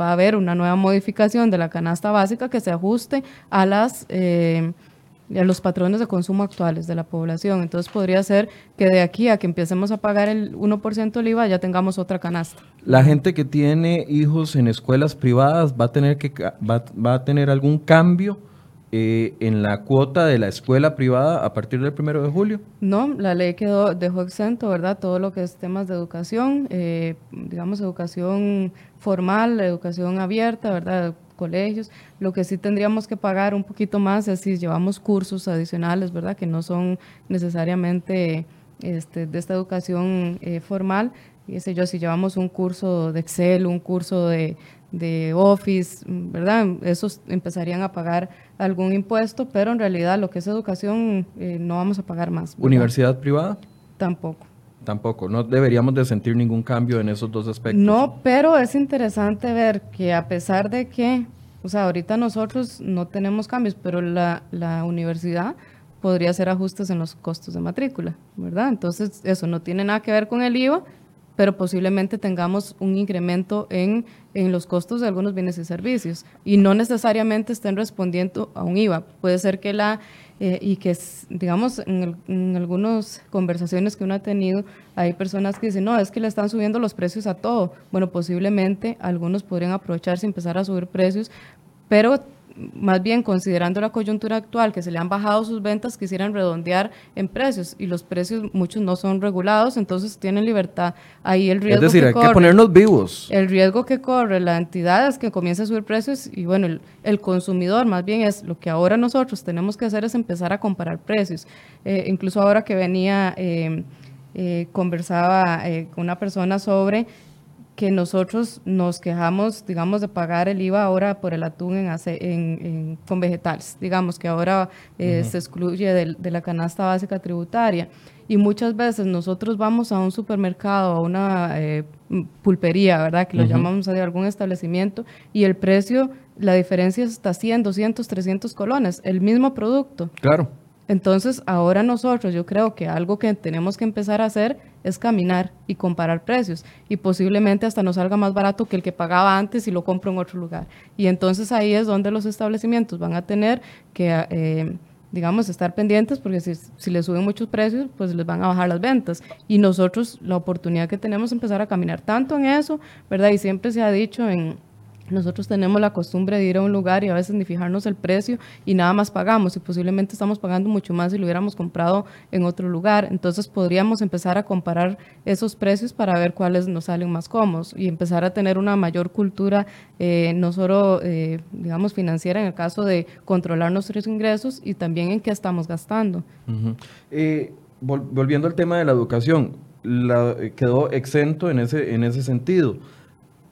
va a haber una nueva modificación de la canasta básica que se ajuste a las... Eh, a los patrones de consumo actuales de la población. Entonces podría ser que de aquí a que empecemos a pagar el 1% del IVA ya tengamos otra canasta. La gente que tiene hijos en escuelas privadas va a tener que va, va a tener algún cambio eh, en la cuota de la escuela privada a partir del primero de julio? No, la ley quedó, dejó exento, ¿verdad? Todo lo que es temas de educación, eh, digamos, educación formal, educación abierta, ¿verdad? Colegios. Lo que sí tendríamos que pagar un poquito más es si llevamos cursos adicionales, ¿verdad? Que no son necesariamente este, de esta educación eh, formal. Y sé yo, si llevamos un curso de Excel, un curso de, de Office, ¿verdad? Esos empezarían a pagar algún impuesto, pero en realidad lo que es educación eh, no vamos a pagar más. ¿Universidad privada? Tampoco. Tampoco, no deberíamos de sentir ningún cambio en esos dos aspectos. No, pero es interesante ver que a pesar de que, o sea, ahorita nosotros no tenemos cambios, pero la, la universidad podría hacer ajustes en los costos de matrícula, ¿verdad? Entonces, eso no tiene nada que ver con el IVA, pero posiblemente tengamos un incremento en, en, los costos de algunos bienes y servicios y no necesariamente estén respondiendo a un IVA. Puede ser que la, eh, y que, digamos, en, en, algunas conversaciones que uno ha tenido, hay personas que dicen, no, es que le están subiendo los precios a todo. Bueno, posiblemente algunos podrían aprovecharse y empezar a subir precios, pero más bien considerando la coyuntura actual, que se le han bajado sus ventas, quisieran redondear en precios y los precios muchos no son regulados, entonces tienen libertad. Ahí el riesgo es decir, que hay que ponernos vivos. El riesgo que corre la entidad es que comience a subir precios y bueno, el, el consumidor más bien es lo que ahora nosotros tenemos que hacer es empezar a comparar precios. Eh, incluso ahora que venía... Eh, eh, conversaba eh, con una persona sobre que nosotros nos quejamos, digamos, de pagar el IVA ahora por el atún en, con vegetales, digamos que ahora eh, se excluye de, la canasta básica tributaria. Y muchas veces nosotros vamos a un supermercado, a una eh, pulpería, ¿verdad? Que lo llamamos de algún establecimiento, y el precio, la diferencia está 100, 200, 300 colones, el mismo producto. Claro. Entonces, ahora nosotros, yo creo que algo que tenemos que empezar a hacer es caminar y comparar precios y posiblemente hasta nos salga más barato que el que pagaba antes y lo compro en otro lugar. Y entonces ahí es donde los establecimientos van a tener que, eh, digamos, estar pendientes porque si, si les suben muchos precios, pues les van a bajar las ventas. Y nosotros la oportunidad que tenemos empezar a caminar tanto en eso, ¿verdad? Y siempre se ha dicho en nosotros tenemos la costumbre de ir a un lugar y a veces ni fijarnos el precio y nada más pagamos y posiblemente estamos pagando mucho más si lo hubiéramos comprado en otro lugar. Entonces podríamos empezar a comparar esos precios para ver cuáles nos salen más cómodos y empezar a tener una mayor cultura, eh, no solo, eh, digamos, financiera en el caso de controlar nuestros ingresos y también en qué estamos gastando. Eh, volviendo al tema de la educación, la, quedó exento en ese, en ese sentido.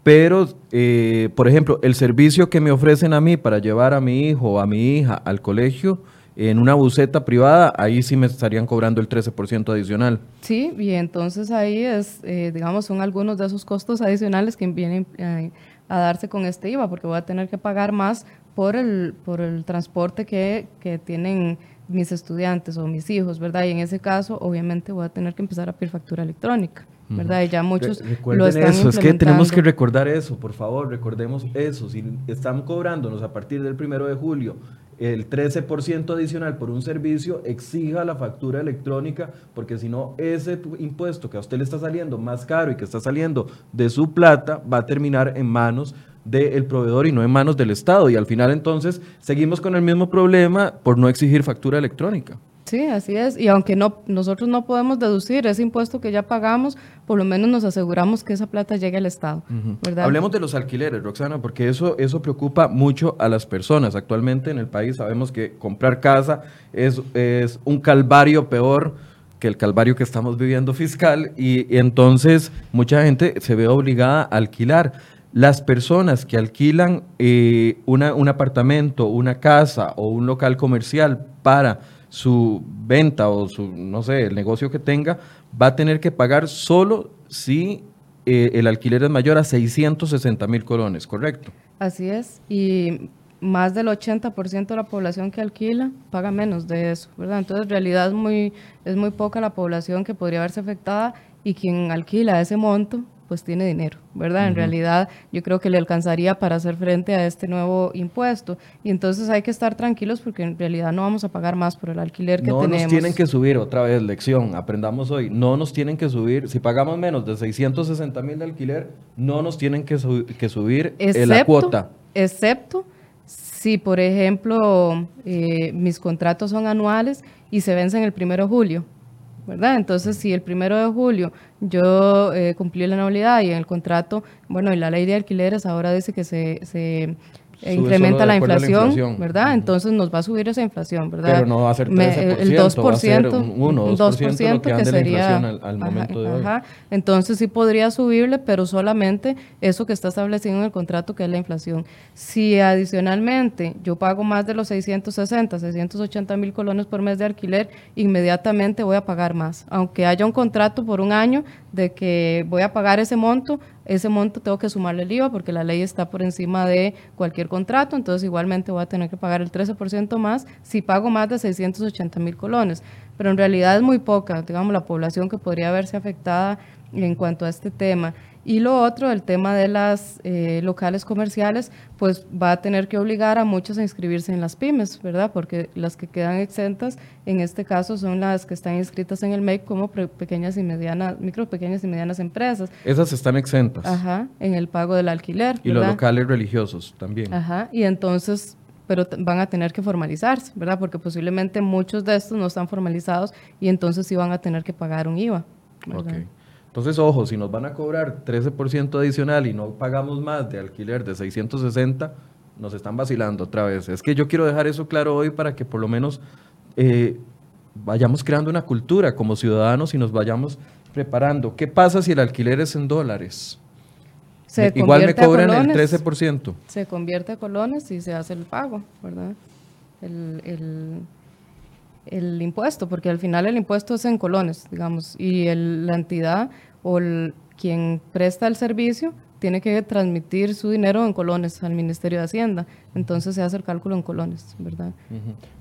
Pero, eh, por ejemplo, el servicio que me ofrecen a mí para llevar a mi hijo o a mi hija al colegio en una buceta privada, ahí sí me estarían cobrando el 13% adicional. Sí, y entonces ahí es, eh, digamos, son algunos de esos costos adicionales que vienen eh, a darse con este IVA, porque voy a tener que pagar más por el, por el transporte que, que tienen mis estudiantes o mis hijos, ¿verdad? Y en ese caso, obviamente, voy a tener que empezar a pedir factura electrónica. ¿Verdad? Y ya muchos lo están eso, es que tenemos que recordar eso, por favor, recordemos eso. Si están cobrándonos a partir del primero de julio el 13% adicional por un servicio, exija la factura electrónica, porque si no, ese impuesto que a usted le está saliendo más caro y que está saliendo de su plata, va a terminar en manos del proveedor y no en manos del Estado. Y al final entonces seguimos con el mismo problema por no exigir factura electrónica. Sí, así es. Y aunque no, nosotros no podemos deducir ese impuesto que ya pagamos, por lo menos nos aseguramos que esa plata llegue al Estado. Hablemos de los alquileres, Roxana, porque eso, eso preocupa mucho a las personas. Actualmente en el país sabemos que comprar casa es, es un calvario peor que el calvario que estamos viviendo fiscal y, entonces mucha gente se ve obligada a alquilar. Las personas que alquilan eh, una, un apartamento, una casa o un local comercial para su venta o su, no sé, el negocio que tenga, va a tener que pagar solo si eh, el alquiler es mayor a 660 mil colones, ¿correcto? Así es, y más del 80% de la población que alquila paga menos de eso, ¿verdad? Entonces, en realidad es muy, es muy poca la población que podría verse afectada y quien alquila ese monto pues tiene dinero, ¿verdad? En realidad yo creo que le alcanzaría para hacer frente a este nuevo impuesto. Y entonces hay que estar tranquilos porque en realidad no vamos a pagar más por el alquiler que tenemos. No nos tienen que subir, otra vez, lección, aprendamos hoy, no nos tienen que subir, si pagamos menos de 660 mil de alquiler, no nos tienen que, que subir la cuota. Excepto si, por ejemplo, eh, mis contratos son anuales y se vencen el primero de julio. ¿Verdad? Entonces, si el primero de julio yo eh, cumplí la anualidad y en el contrato, bueno, y la ley de alquileres ahora dice que se, se incrementa la inflación, ¿verdad? Entonces nos va a subir esa inflación, ¿verdad? Pero no va a ser 13%, el 2%, va a ser 1 2%, que, que sería al, momento de hoy. Entonces sí podría subirle, pero solamente eso que está establecido en el contrato, que es la inflación. Si adicionalmente yo pago más de los 660, 680 mil colones por mes de alquiler, inmediatamente voy a pagar más. Aunque haya un contrato por un año de que voy a pagar ese monto, ese monto tengo que sumarle el IVA porque la ley está por encima de cualquier contrato, entonces igualmente voy a tener que pagar el 13% más si pago más de 680 mil colones. Pero en realidad es muy poca, digamos, la población que podría verse afectada en cuanto a este tema. Y lo otro, el tema de las eh, locales comerciales, pues va a tener que obligar a muchos a inscribirse en las pymes, ¿verdad? Porque las que quedan exentas, en este caso, son las que están inscritas en el MEC como pequeñas y medianas, micro, pequeñas y medianas empresas. Esas están exentas. Ajá, en el pago del alquiler. Y los locales religiosos también. Ajá, y entonces pero van a tener que formalizarse, ¿verdad? Porque posiblemente muchos de estos no están formalizados y entonces sí van a tener que pagar un IVA. ¿verdad? Entonces, ojo, si nos van a cobrar 13% adicional y no pagamos más de alquiler de 660, nos están vacilando otra vez. Es que yo quiero dejar eso claro hoy para que por lo menos eh, vayamos creando una cultura como ciudadanos y nos vayamos preparando. ¿Qué pasa si el alquiler es en dólares? Igual me cobran el 13%. Se convierte a colones y se hace el pago, ¿verdad? el, el impuesto, porque al final el impuesto es en colones, digamos, y el, la entidad o quien presta el servicio tiene que transmitir su dinero en colones al Ministerio de Hacienda. Entonces se hace el cálculo en colones, ¿verdad?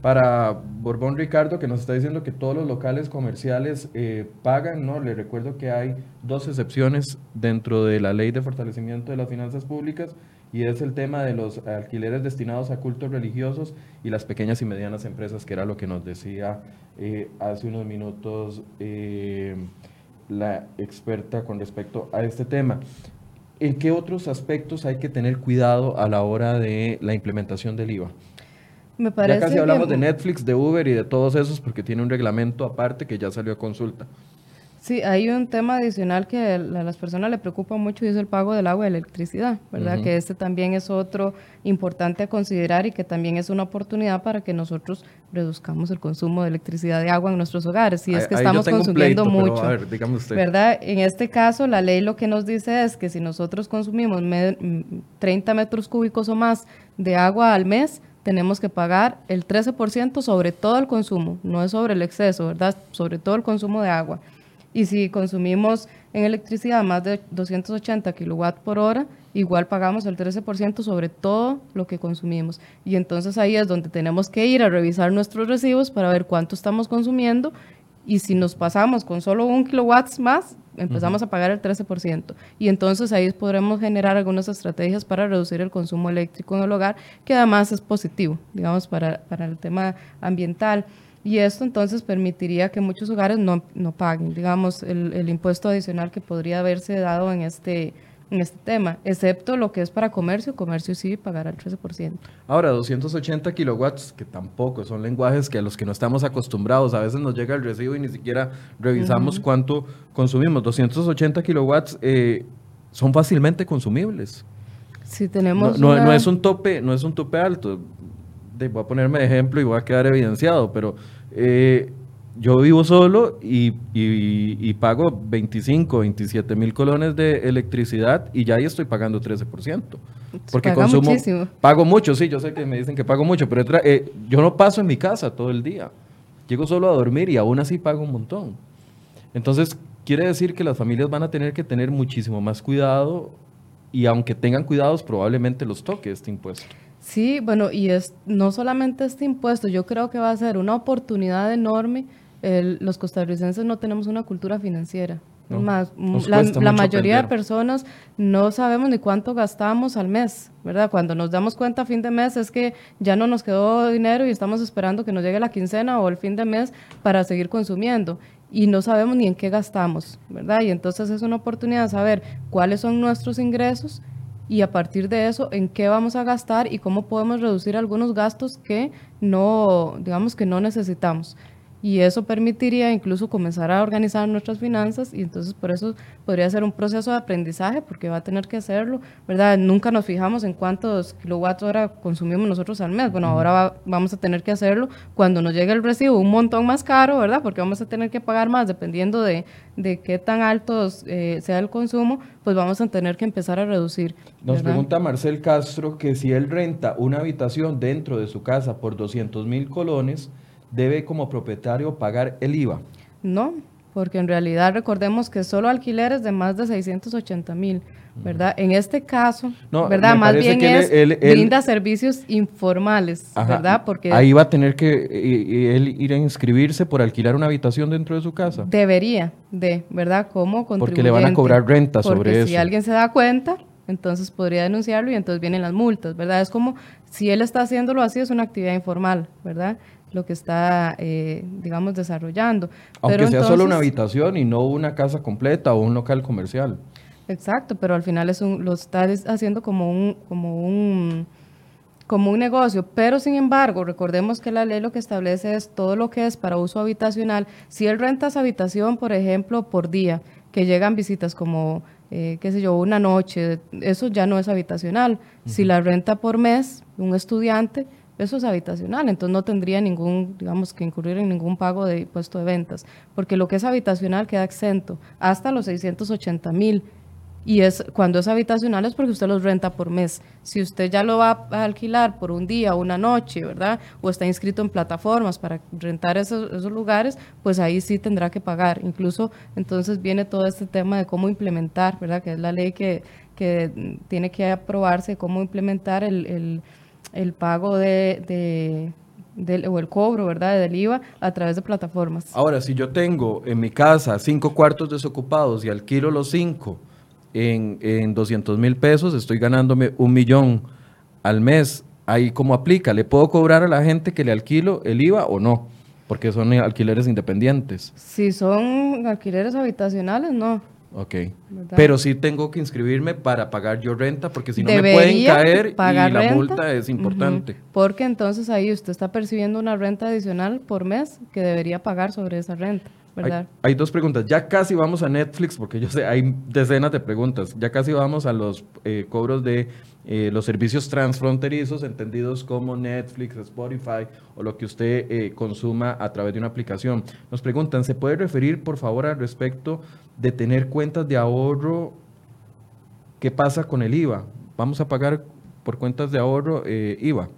Para Borbón Ricardo, que nos está diciendo que todos los locales comerciales eh, pagan, ¿no? Le recuerdo que hay dos excepciones dentro de la Ley de Fortalecimiento de las Finanzas Públicas y es el tema de los alquileres destinados a cultos religiosos y las pequeñas y medianas empresas, que era lo que nos decía eh, hace unos minutos eh, la experta con respecto a este tema. ¿En qué otros aspectos hay que tener cuidado a la hora de la implementación del IVA? Me parece ya casi hablamos de Netflix, de Uber y de todos esos porque tiene un reglamento aparte que ya salió a consulta. Sí, hay un tema adicional que a las personas le preocupa mucho y es el pago del agua y la electricidad, ¿verdad? Que este también es otro importante a considerar y que también es una oportunidad para que nosotros reduzcamos el consumo de electricidad y agua en nuestros hogares. Si es que estamos consumiendo mucho, ¿verdad? En este caso, la ley lo que nos dice es que si nosotros consumimos 30 metros cúbicos o más de agua al mes, tenemos que pagar el 13% sobre todo el consumo, no es sobre el exceso, ¿verdad? Sobre todo el consumo de agua. Y si consumimos en electricidad más de 280 kilowatt por hora, igual pagamos el 13% sobre todo lo que consumimos. Y entonces ahí es donde tenemos que ir a revisar nuestros recibos para ver cuánto estamos consumiendo y si nos pasamos con solo un kilowatt más, empezamos a pagar el 13%. Y entonces ahí podremos generar algunas estrategias para reducir el consumo eléctrico en el hogar, que además es positivo, digamos, para, para el tema ambiental. Y esto entonces permitiría que muchos hogares no, no paguen, digamos, el, el impuesto adicional que podría haberse dado en este en este tema, excepto lo que es para comercio, comercio sí pagará el 13%. Ahora, 280 kilowatts, que tampoco son lenguajes que a los que no estamos acostumbrados, a veces nos llega el recibo y ni siquiera revisamos cuánto consumimos. 280 kilowatts eh, son fácilmente consumibles. Si tenemos no, no, es un tope, no es un tope alto. Voy a ponerme de ejemplo y voy a quedar evidenciado, pero eh, yo vivo solo y, pago 25, 27 mil colones de electricidad y ya ahí estoy pagando 13%. Porque consumo. Muchísimo. Pago mucho, sí, yo sé que me dicen que pago mucho, pero eh, yo no paso en mi casa todo el día. Llego solo a dormir y aún así pago un montón. Entonces, quiere decir que las familias van a tener que tener muchísimo más cuidado y aunque tengan cuidados, probablemente los toque este impuesto. Sí, bueno, y es no solamente este impuesto, yo creo que va a ser una oportunidad enorme los costarricenses no tenemos una cultura financiera. más, la, mayoría de personas no sabemos ni cuánto gastamos al mes, ¿verdad? Cuando nos damos cuenta a fin de mes es que ya no nos quedó dinero y estamos esperando que nos llegue la quincena o el fin de mes para seguir consumiendo y no sabemos ni en qué gastamos, ¿verdad? Y entonces es una oportunidad de saber cuáles son nuestros ingresos y a partir de eso en qué vamos a gastar y cómo podemos reducir algunos gastos que no, digamos que no necesitamos y eso permitiría incluso comenzar a organizar nuestras finanzas y entonces por eso podría ser un proceso de aprendizaje porque va a tener que hacerlo, ¿verdad? Nunca nos fijamos en cuántos kilowatts hora consumimos nosotros al mes. Bueno, ahora vamos a tener que hacerlo cuando nos llegue el recibo un montón más caro, ¿verdad? Porque vamos a tener que pagar más dependiendo de, de qué tan alto eh, sea el consumo, pues vamos a tener que empezar a reducir. Nos pregunta Marcel Castro que si él renta una habitación dentro de su casa por 200 mil colones, debe como propietario pagar el IVA? No, porque en realidad recordemos que solo alquileres de más de 680 mil, ¿verdad? En este caso, ¿verdad? Más bien es brinda servicios informales, ¿verdad? Porque ahí va a tener que él ir a inscribirse por alquilar una habitación dentro de su casa. Debería de, ¿verdad? Como contribuyente. Porque le van a cobrar renta sobre eso. Si alguien se da cuenta, entonces podría denunciarlo y entonces vienen las multas, ¿verdad? Es como si él está haciéndolo así, es una actividad informal, ¿verdad? Lo que está, eh, digamos, desarrollando. Aunque sea solo una habitación y no una casa completa o un local comercial. Exacto, pero al final es un, lo está haciendo como un, como un, como un negocio. Pero sin embargo, recordemos que la ley lo que establece es todo lo que es para uso habitacional. Si él renta esa habitación, por ejemplo, por día, que llegan visitas como, eh, qué sé yo, una noche, eso ya no es habitacional. Si la renta por mes, un estudiante, eso es habitacional, entonces no tendría ningún, digamos, que incurrir en ningún pago de impuesto de ventas, porque lo que es habitacional queda exento hasta los 680 mil. Y es cuando es habitacional es porque usted los renta por mes. Si usted ya lo va a alquilar por un día una noche, ¿verdad? O está inscrito en plataformas para rentar esos, lugares, pues ahí sí tendrá que pagar. Incluso entonces viene todo este tema de cómo implementar, ¿verdad? Que es la ley que, que tiene que aprobarse, cómo implementar el pago de, o el cobro, ¿verdad?, del IVA a través de plataformas. Ahora, si yo tengo en mi casa cinco cuartos desocupados y alquilo los cinco en, en 200 mil pesos, estoy ganándome un millón al mes. Ahí cómo aplica, ¿le puedo cobrar a la gente que le alquilo el IVA o no? Porque son alquileres independientes. Si son alquileres habitacionales, no. Ok. Pero sí tengo que inscribirme para pagar yo renta, porque si no me pueden caer y la multa es importante. Porque entonces ahí usted está percibiendo una renta adicional por mes que debería pagar sobre esa renta. ¿verdad? Hay, dos preguntas. Ya casi vamos a Netflix, porque yo sé, hay decenas de preguntas. Ya casi vamos a los eh, cobros de eh, los servicios transfronterizos, entendidos como Netflix, Spotify o lo que usted eh, consuma a través de una aplicación. Nos preguntan, ¿se puede referir por favor al respecto de tener cuentas de ahorro? ¿Qué pasa con el IVA? ¿Vamos a pagar por cuentas de ahorro eh, IVA?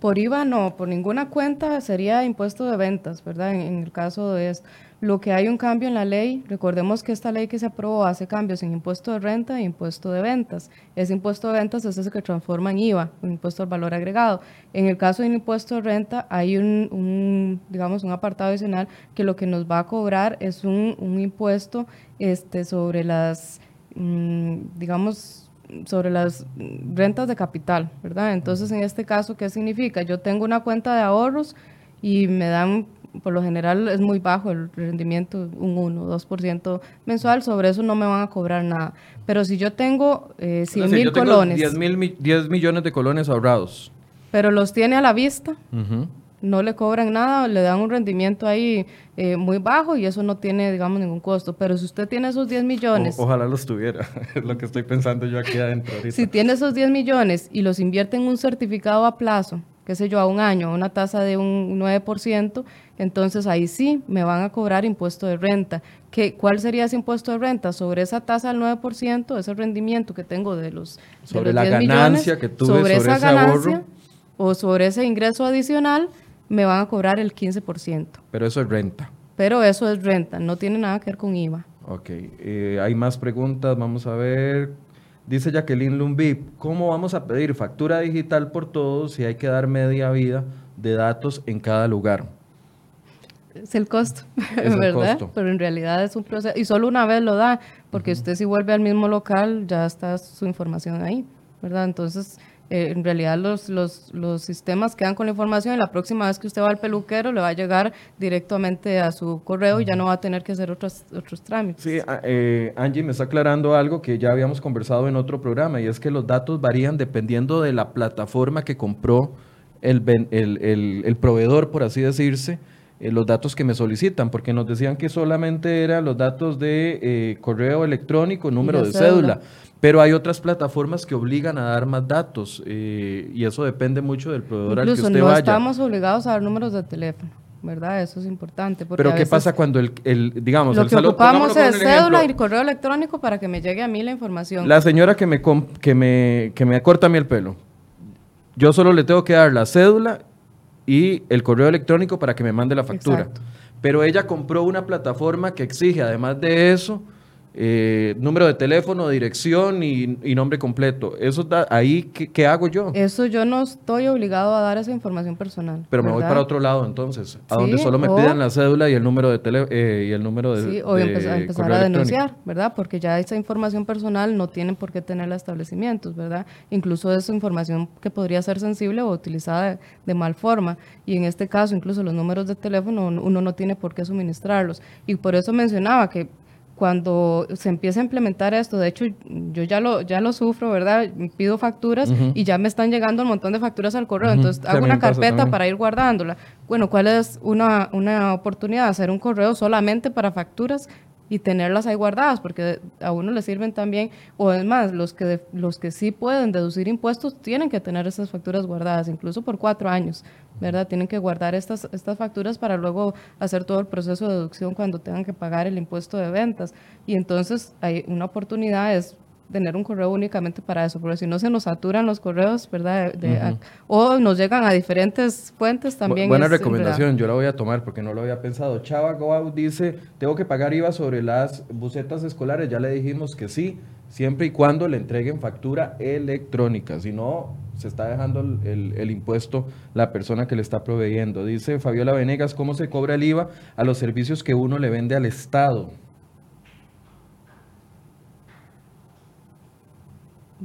Por IVA no, por ninguna cuenta sería impuesto de ventas, ¿verdad? En, el caso de esto. Lo que hay un cambio en la ley, recordemos que esta ley que se aprobó hace cambios en impuesto de renta e impuesto de ventas. Ese impuesto de ventas es ese que transforma en IVA, un impuesto al valor agregado. En el caso del impuesto de renta hay un, digamos, un apartado adicional que lo que nos va a cobrar es un, impuesto este, sobre las, mm, digamos, sobre las rentas de capital, ¿verdad? Entonces, en este caso, ¿qué significa? Yo tengo una cuenta de ahorros y me dan, por lo general es muy bajo el rendimiento, un 1, 2% mensual, sobre eso no me van a cobrar nada. Pero si yo tengo eh, 100 mil colones... 10, mil, 10 millones de colones ahorrados. Pero los tiene a la vista no le cobran nada, le dan un rendimiento ahí eh, muy bajo y eso no tiene, digamos, ningún costo. Pero si usted tiene esos 10 millones... ojalá los tuviera, <laughs> es lo que estoy pensando yo aquí adentro. Si tiene esos 10 millones y los invierte en un certificado a plazo, qué sé yo, a un año, a una tasa de un 9%, entonces ahí sí me van a cobrar impuesto de renta. ¿Qué, ¿Cuál sería ese impuesto de renta? Sobre esa tasa del 9%, ese rendimiento que tengo de los, sobre la ganancia que tuve sobre, esa ganancia o sobre ese ingreso adicional, me van a cobrar el 15%. Pero eso es renta. Pero eso es renta, no tiene nada que ver con IVA. Ok, eh, hay más preguntas, vamos a ver. Dice Jacqueline Lumbi, ¿cómo vamos a pedir factura digital por todos si hay que dar media vida de datos en cada lugar? Es el costo, <laughs> es ¿verdad? Pero en realidad es un proceso, y solo una vez lo da, porque usted si vuelve al mismo local, ya está su información ahí, ¿verdad? Entonces, eh, en realidad los, los, los, sistemas quedan con la información y la próxima vez que usted va al peluquero le va a llegar directamente a su correo y ya no va a tener que hacer otros, otros trámites. Sí, eh, Angie me está aclarando algo que ya habíamos conversado en otro programa y es que los datos varían dependiendo de la plataforma que compró el, el, el, el proveedor, por así decirse. Eh, los datos que me solicitan, porque nos decían que solamente eran los datos de correo electrónico, número de cédula. Pero hay otras plataformas que obligan a dar más datos eh, y eso depende mucho del proveedor al que usted no vaya. estamos obligados a dar números de teléfono. ¿verdad? Eso es importante. Pero ¿qué pasa cuando el, el digamos, lo que ocupamos es cédula y correo electrónico para que me llegue a mí la información. La señora que me, que me, que me corta a mí el pelo, yo solo le tengo que dar la cédula y el correo electrónico para que me mande la factura. Pero ella compró una plataforma que exige, además de eso, eh, número de teléfono, dirección y, nombre completo. Eso da, ahí, ¿qué, hago yo? Eso yo no estoy obligado a dar esa información personal. Pero me voy para otro lado entonces, a donde solo me piden la cédula y el número de teléfono eh, y el número de Sí, o empezar, a denunciar, ¿verdad? Porque ya esa información personal no tienen por qué tenerla establecimientos, ¿verdad? Incluso es información que podría ser sensible o utilizada de, mal forma. Y en este caso, incluso los números de teléfono uno no tiene por qué suministrarlos. Y por eso mencionaba que cuando se empieza a implementar esto, de hecho yo ya lo, ya lo sufro, ¿verdad? Pido facturas y ya me están llegando un montón de facturas al correo, entonces hago una carpeta para ir guardándola. Bueno, ¿cuál es una, una oportunidad? Hacer un correo solamente para facturas y tenerlas ahí guardadas, porque a uno le sirven también, o es más, los que, los que sí pueden deducir impuestos tienen que tener esas facturas guardadas, incluso por cuatro años, ¿verdad? Tienen que guardar estas, estas facturas para luego hacer todo el proceso de deducción cuando tengan que pagar el impuesto de ventas. Y entonces hay una oportunidad, es tener un correo únicamente para eso, porque si no se nos saturan los correos, ¿verdad? o nos llegan a diferentes fuentes también. buena recomendación, yo la voy a tomar porque no lo había pensado. Chava Goau dice, tengo que pagar IVA sobre las bucetas escolares, ya le dijimos que sí, siempre y cuando le entreguen factura electrónica, si no, se está dejando el, el impuesto la persona que le está proveyendo. Dice Fabiola Venegas, ¿cómo se cobra el IVA a los servicios que uno le vende al Estado?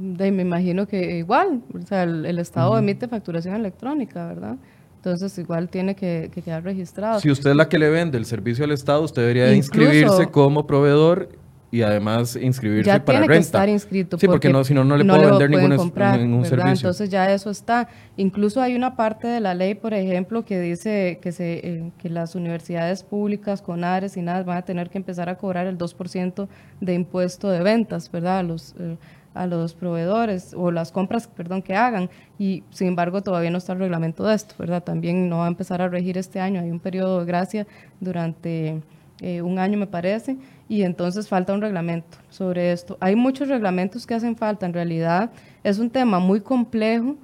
De, me imagino que igual, o sea, el, Estado emite facturación electrónica, ¿verdad? Entonces igual tiene que, quedar registrado. Si usted es la que le vende el servicio al Estado, usted debería inscribirse como proveedor y además inscribirse ya para tiene que estar inscrito. Sí, porque, no, si no, no le puedo vender ningún, comprar, ningún servicio. Entonces ya eso está. Incluso hay una parte de la ley, por ejemplo, que dice que, se, eh, que las universidades públicas, con ARES y nada, van a tener que empezar a cobrar el 2% de impuesto de ventas, ¿verdad? Los... Eh, a los proveedores o las compras, perdón, que hagan y sin embargo todavía no está el reglamento de esto, ¿verdad? También no va a empezar a regir este año, hay un periodo de gracia durante eh, un año me parece y entonces falta un reglamento sobre esto. Hay muchos reglamentos que hacen falta, en realidad es un tema muy complejo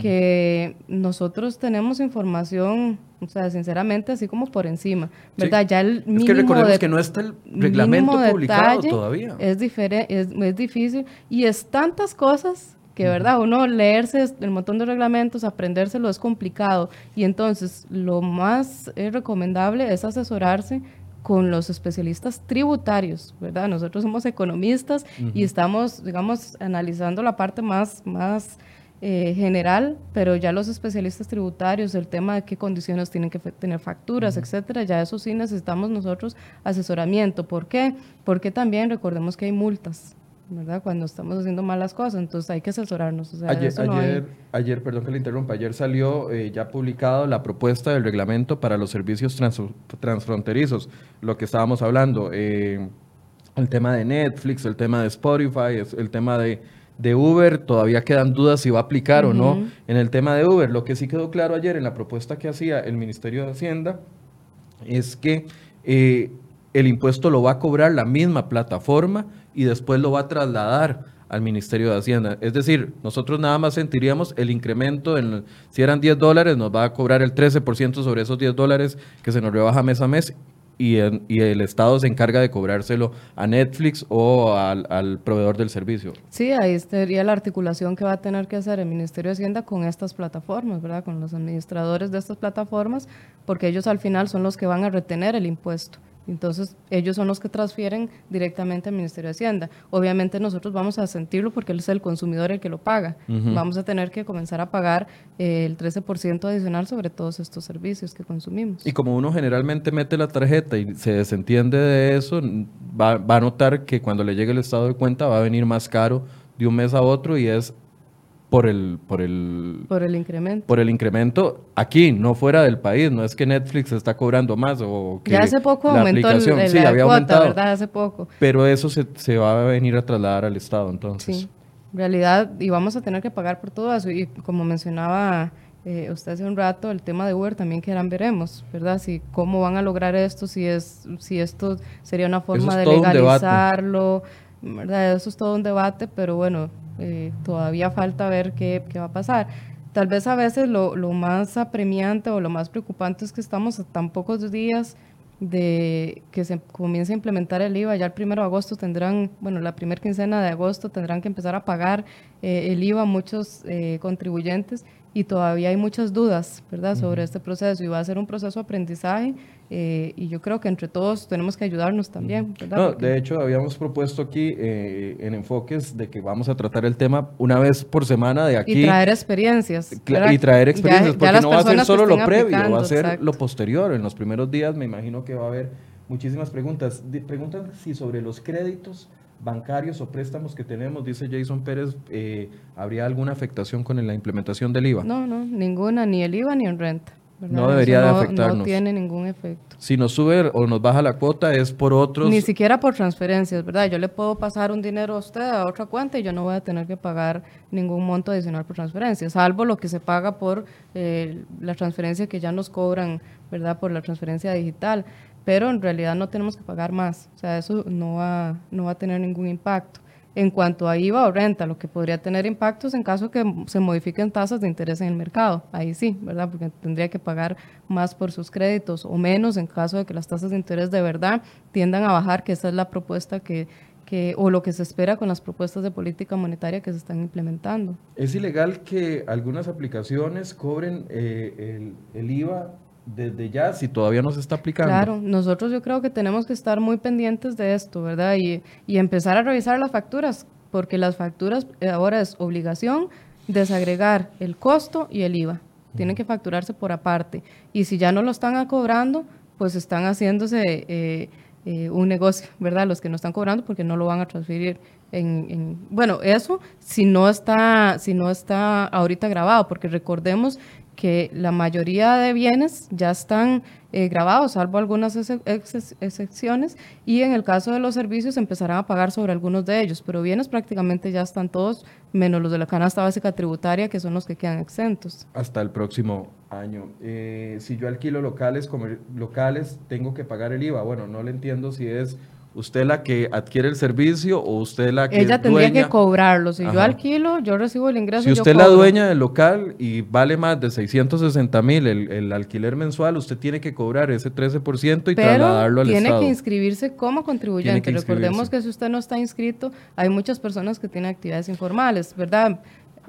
que nosotros tenemos información, o sea, sinceramente, así como por encima, ¿verdad? Ya el mínimo es que recordemos que no está el reglamento publicado todavía. Es, es, es difícil y es tantas cosas que verdad uno leerse el montón de reglamentos, aprendérselo es complicado y entonces lo más eh, recomendable es asesorarse con los especialistas tributarios, ¿verdad? Nosotros somos economistas y estamos, digamos, analizando la parte más, más eh, general, pero ya los especialistas tributarios, el tema de qué condiciones tienen que tener facturas, etcétera, ya eso sí necesitamos nosotros asesoramiento. ¿Por qué? Porque también recordemos que hay multas. ¿verdad? Cuando estamos haciendo malas cosas, entonces hay que asesorarnos. ayer, ayer, perdón que le interrumpa, ayer salió eh, ya publicado la propuesta del reglamento para los servicios transfronterizos, lo que estábamos hablando, eh, el tema de Netflix, el tema de Spotify, el tema de, de Uber, todavía quedan dudas si va a aplicar o no en el tema de Uber. Lo que sí quedó claro ayer en la propuesta que hacía el Ministerio de Hacienda es que eh, el impuesto lo va a cobrar la misma plataforma y después lo va a trasladar al Ministerio de Hacienda. Es decir, nosotros nada más sentiríamos el incremento, en, si eran 10 dólares, nos va a cobrar el 13% sobre esos 10 dólares que se nos rebaja mes a mes y, y, el Estado se encarga de cobrárselo a Netflix o al, al, proveedor del servicio. Sí, ahí sería la articulación que va a tener que hacer el Ministerio de Hacienda con estas plataformas, ¿verdad? Con los administradores de estas plataformas, porque ellos al final son los que van a retener el impuesto. Entonces, ellos son los que transfieren directamente al Ministerio de Hacienda. Obviamente nosotros vamos a sentirlo porque él es el consumidor el que lo paga. Vamos a tener que comenzar a pagar eh, el 13% adicional sobre todos estos servicios que consumimos. Y como uno generalmente mete la tarjeta y se desentiende de eso, va, va a notar que cuando le llegue el estado de cuenta va a venir más caro de un mes a otro y es por el, por el por el incremento. Por el incremento aquí, no fuera del país, no es que Netflix está cobrando más o que ya hace poco aumentó el, sí, había aumentado, ¿verdad? Hace poco. Pero eso se, se, va a venir a trasladar al Estado entonces. Sí. En realidad, y vamos a tener que pagar por todo eso y como mencionaba eh, usted hace un rato, el tema de Uber también que eran veremos, ¿verdad? Si cómo van a lograr esto, si es si esto sería una forma de legalizarlo, ¿verdad? Eso es todo un debate, pero bueno, eh, todavía falta ver qué, qué, va a pasar. Tal vez a veces lo, lo, más apremiante o lo más preocupante es que estamos a tan pocos días de que se comience a implementar el IVA. Ya el primero de agosto tendrán, bueno, la primera quincena de agosto tendrán que empezar a pagar eh, el IVA muchos eh, contribuyentes y todavía hay muchas dudas, ¿verdad?, sobre este proceso y va a ser un proceso de aprendizaje eh, y yo creo que entre todos tenemos que ayudarnos también, ¿verdad? No, de hecho, habíamos propuesto aquí eh, en enfoques de que vamos a tratar el tema una vez por semana de aquí. Y traer experiencias. Y traer experiencias, porque no va a ser solo lo previo, va a ser lo posterior. En los primeros días me imagino que va a haber muchísimas preguntas. preguntan si sobre los créditos bancarios o préstamos que tenemos, dice Jason Pérez, eh, ¿habría alguna afectación con la implementación del IVA? No, no, ninguna, ni el IVA ni en renta. No debería de afectarnos. No tiene ningún efecto. Si nos sube o nos baja la cuota es por otros... Ni siquiera por transferencias, ¿verdad? Yo le puedo pasar un dinero a usted a otra cuenta y yo no voy a tener que pagar ningún monto adicional por transferencia, salvo lo que se paga por eh, la transferencia que ya nos cobran, ¿verdad? Por la transferencia digital pero en realidad no tenemos que pagar más, o sea, eso no va, no va a tener ningún impacto. En cuanto a IVA o renta, lo que podría tener impactos en caso que se modifiquen tasas de interés en el mercado, ahí sí, ¿verdad? Porque tendría que pagar más por sus créditos o menos en caso de que las tasas de interés de verdad tiendan a bajar, que esa es la propuesta que, que, o lo que se espera con las propuestas de política monetaria que se están implementando. ¿Es ilegal que algunas aplicaciones cobren eh, el, el IVA desde ya si todavía no se está aplicando. Claro, nosotros yo creo que tenemos que estar muy pendientes de esto, ¿verdad? Y, y empezar a revisar las facturas, porque las facturas eh, ahora es obligación desagregar el costo y el IVA. Tienen que facturarse por aparte. Y si ya no lo están cobrando, pues están haciéndose eh, eh, un negocio, ¿verdad? Los que no están cobrando porque no lo van a transferir en, en, bueno, eso si no está, si no está ahorita grabado, porque recordemos que la mayoría de bienes ya están eh, grabados, salvo algunas excepciones, y en el caso de los servicios empezarán a pagar sobre algunos de ellos, pero bienes prácticamente ya están todos, menos los de la canasta básica tributaria, que son los que quedan exentos. Hasta el próximo año. Eh, si yo alquilo locales, locales, tengo que pagar el IVA. Bueno, no le entiendo si es ¿Usted la que adquiere el servicio o usted la que Ella tendría que cobrarlo. Si yo alquilo, yo recibo el ingreso. Si usted es la dueña del local y vale más de 660 mil el, alquiler mensual, usted tiene que cobrar ese 13% y trasladarlo al tiene Estado. tiene que inscribirse como contribuyente. Recordemos que si usted no está inscrito, hay muchas personas que tienen actividades informales, ¿verdad?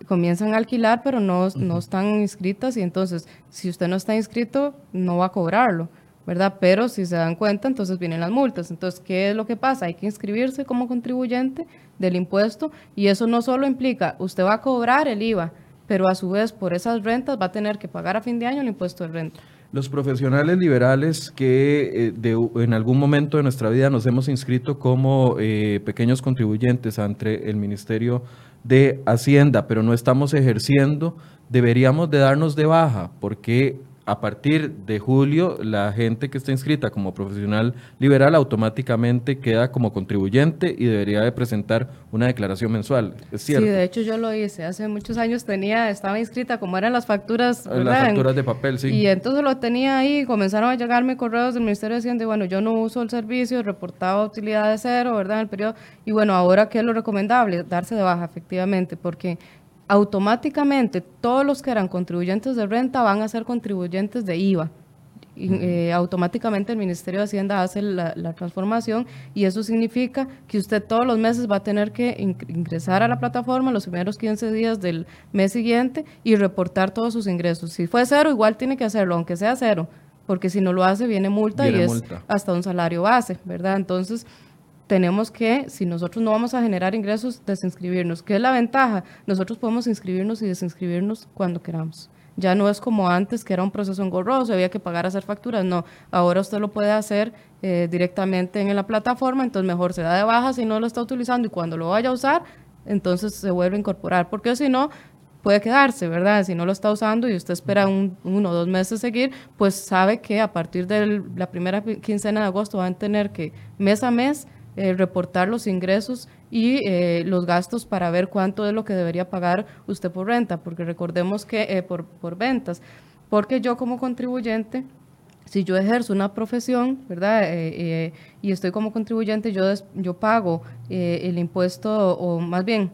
comienzan a alquilar, pero no, no están inscritas y entonces, si usted no está inscrito, no va a cobrarlo. ¿Verdad? Pero si se dan cuenta, entonces vienen las multas. Entonces, ¿qué es lo que pasa? Hay que inscribirse como contribuyente del impuesto y eso no solo implica, usted va a cobrar el IVA, pero a su vez por esas rentas va a tener que pagar a fin de año el impuesto de renta. Los profesionales liberales que eh, en algún momento de nuestra vida nos hemos inscrito como eh, pequeños contribuyentes ante el Ministerio de Hacienda, pero no estamos ejerciendo, deberíamos de darnos de baja porque a partir de julio, la gente que está inscrita como profesional liberal automáticamente queda como contribuyente y debería de presentar una declaración mensual. ¿Es cierto? Sí, de hecho yo lo hice. Hace muchos años tenía, estaba inscrita como eran las facturas. Las facturas de papel, sí. Y entonces lo tenía ahí, comenzaron a llegarme correos del Ministerio de Hacienda y bueno, yo no uso el servicio, reportaba utilidad de cero, ¿verdad? En el periodo. Y bueno, ahora, ¿qué es lo recomendable? Darse de baja, efectivamente, porque automáticamente todos los que eran contribuyentes de renta van a ser contribuyentes de IVA. Eh, automáticamente el Ministerio de Hacienda hace la, transformación y eso significa que usted todos los meses va a tener que ingresar a la plataforma los primeros 15 días del mes siguiente y reportar todos sus ingresos. Si fue cero, igual tiene que hacerlo, aunque sea cero, porque si no lo hace viene multa y es hasta un salario base, ¿verdad? Entonces, tenemos que, si nosotros no vamos a generar ingresos, desinscribirnos. ¿Qué es la ventaja? Nosotros podemos inscribirnos y desinscribirnos cuando queramos. Ya no es como antes, que era un proceso engorroso, había que pagar a hacer facturas. No, ahora usted lo puede hacer eh, directamente en la plataforma, entonces mejor se da de baja si no lo está utilizando y cuando lo vaya a usar, entonces se vuelve a incorporar. Porque si no, puede quedarse, ¿verdad? Si no lo está usando y usted espera un, uno o dos meses seguir, pues sabe que a partir de la primera quincena de agosto van a tener que mes a mes eh, reportar los ingresos y eh, los gastos para ver cuánto es lo que debería pagar usted por renta, porque recordemos que eh, por, por ventas, porque yo como contribuyente, si yo ejerzo una profesión, ¿verdad? y estoy como contribuyente, yo, yo pago el impuesto, o más bien,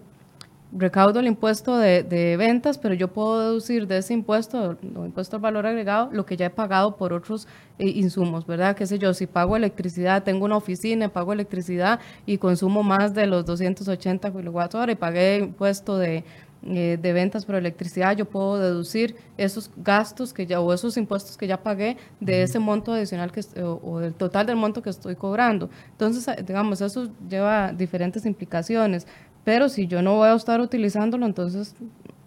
recaudo el impuesto de, ventas, pero yo puedo deducir de ese impuesto, o impuesto al valor agregado, lo que ya he pagado por otros eh, insumos, ¿verdad? Qué sé yo, si pago electricidad, tengo una oficina, pago electricidad y consumo más de los 280 kilowatt hora y pagué impuesto de, eh, de ventas por electricidad, yo puedo deducir esos gastos que ya, o esos impuestos que ya pagué de ese monto adicional que, o, o del total del monto que estoy cobrando. Entonces, digamos, eso lleva diferentes implicaciones. Pero si yo no voy a estar utilizándolo, entonces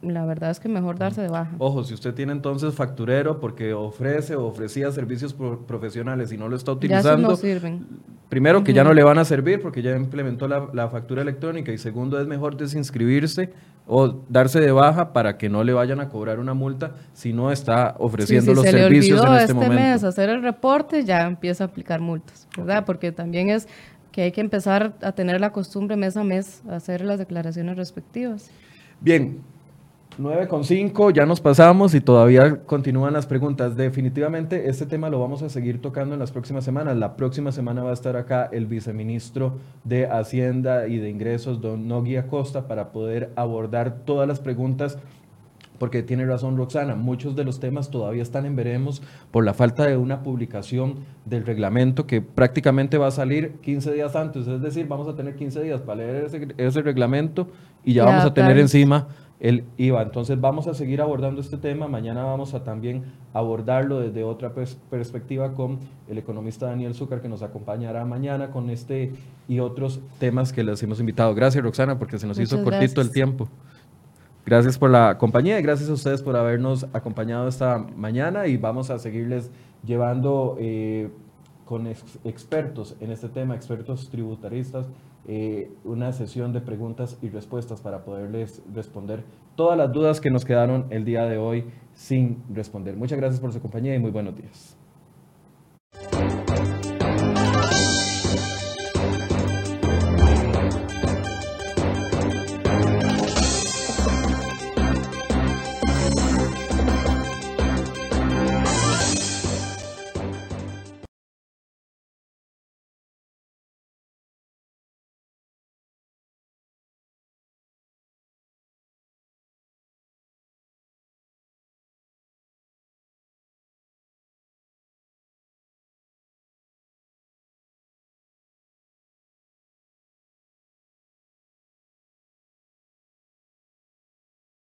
la verdad es que mejor darse de baja. Ojo, si usted tiene entonces facturero porque ofrece o ofrecía servicios profesionales y no lo está utilizando, no sirven. primero que ya no le van a servir porque ya implementó la, factura electrónica y segundo es mejor desinscribirse o darse de baja para que no le vayan a cobrar una multa si no está ofreciendo los servicios en este, este momento. mes hacer el reporte ya empieza a aplicar multas, ¿verdad? Porque también es que hay que empezar a tener la costumbre mes a mes a hacer las declaraciones respectivas. Bien, 9.5, ya nos pasamos y todavía continúan las preguntas. Definitivamente este tema lo vamos a seguir tocando en las próximas semanas. La próxima semana va a estar acá el viceministro de Hacienda y de Ingresos, don Nogui Acosta, para poder abordar todas las preguntas porque tiene razón Roxana, muchos de los temas todavía están en veremos por la falta de una publicación del reglamento que prácticamente va a salir 15 días antes, es decir, vamos a tener 15 días para leer ese, reglamento y ya, vamos a tener encima el IVA. Entonces vamos a seguir abordando este tema, mañana vamos a también abordarlo desde otra perspectiva con el economista Daniel Zúcar que nos acompañará mañana con este y otros temas que les hemos invitado. Gracias Roxana porque se nos hizo cortito el tiempo. Gracias por la compañía y gracias a ustedes por habernos acompañado esta mañana y vamos a seguirles llevando eh, con expertos en este tema, expertos tributaristas, eh, una sesión de preguntas y respuestas para poderles responder todas las dudas que nos quedaron el día de hoy sin responder. Muchas gracias por su compañía y muy buenos días.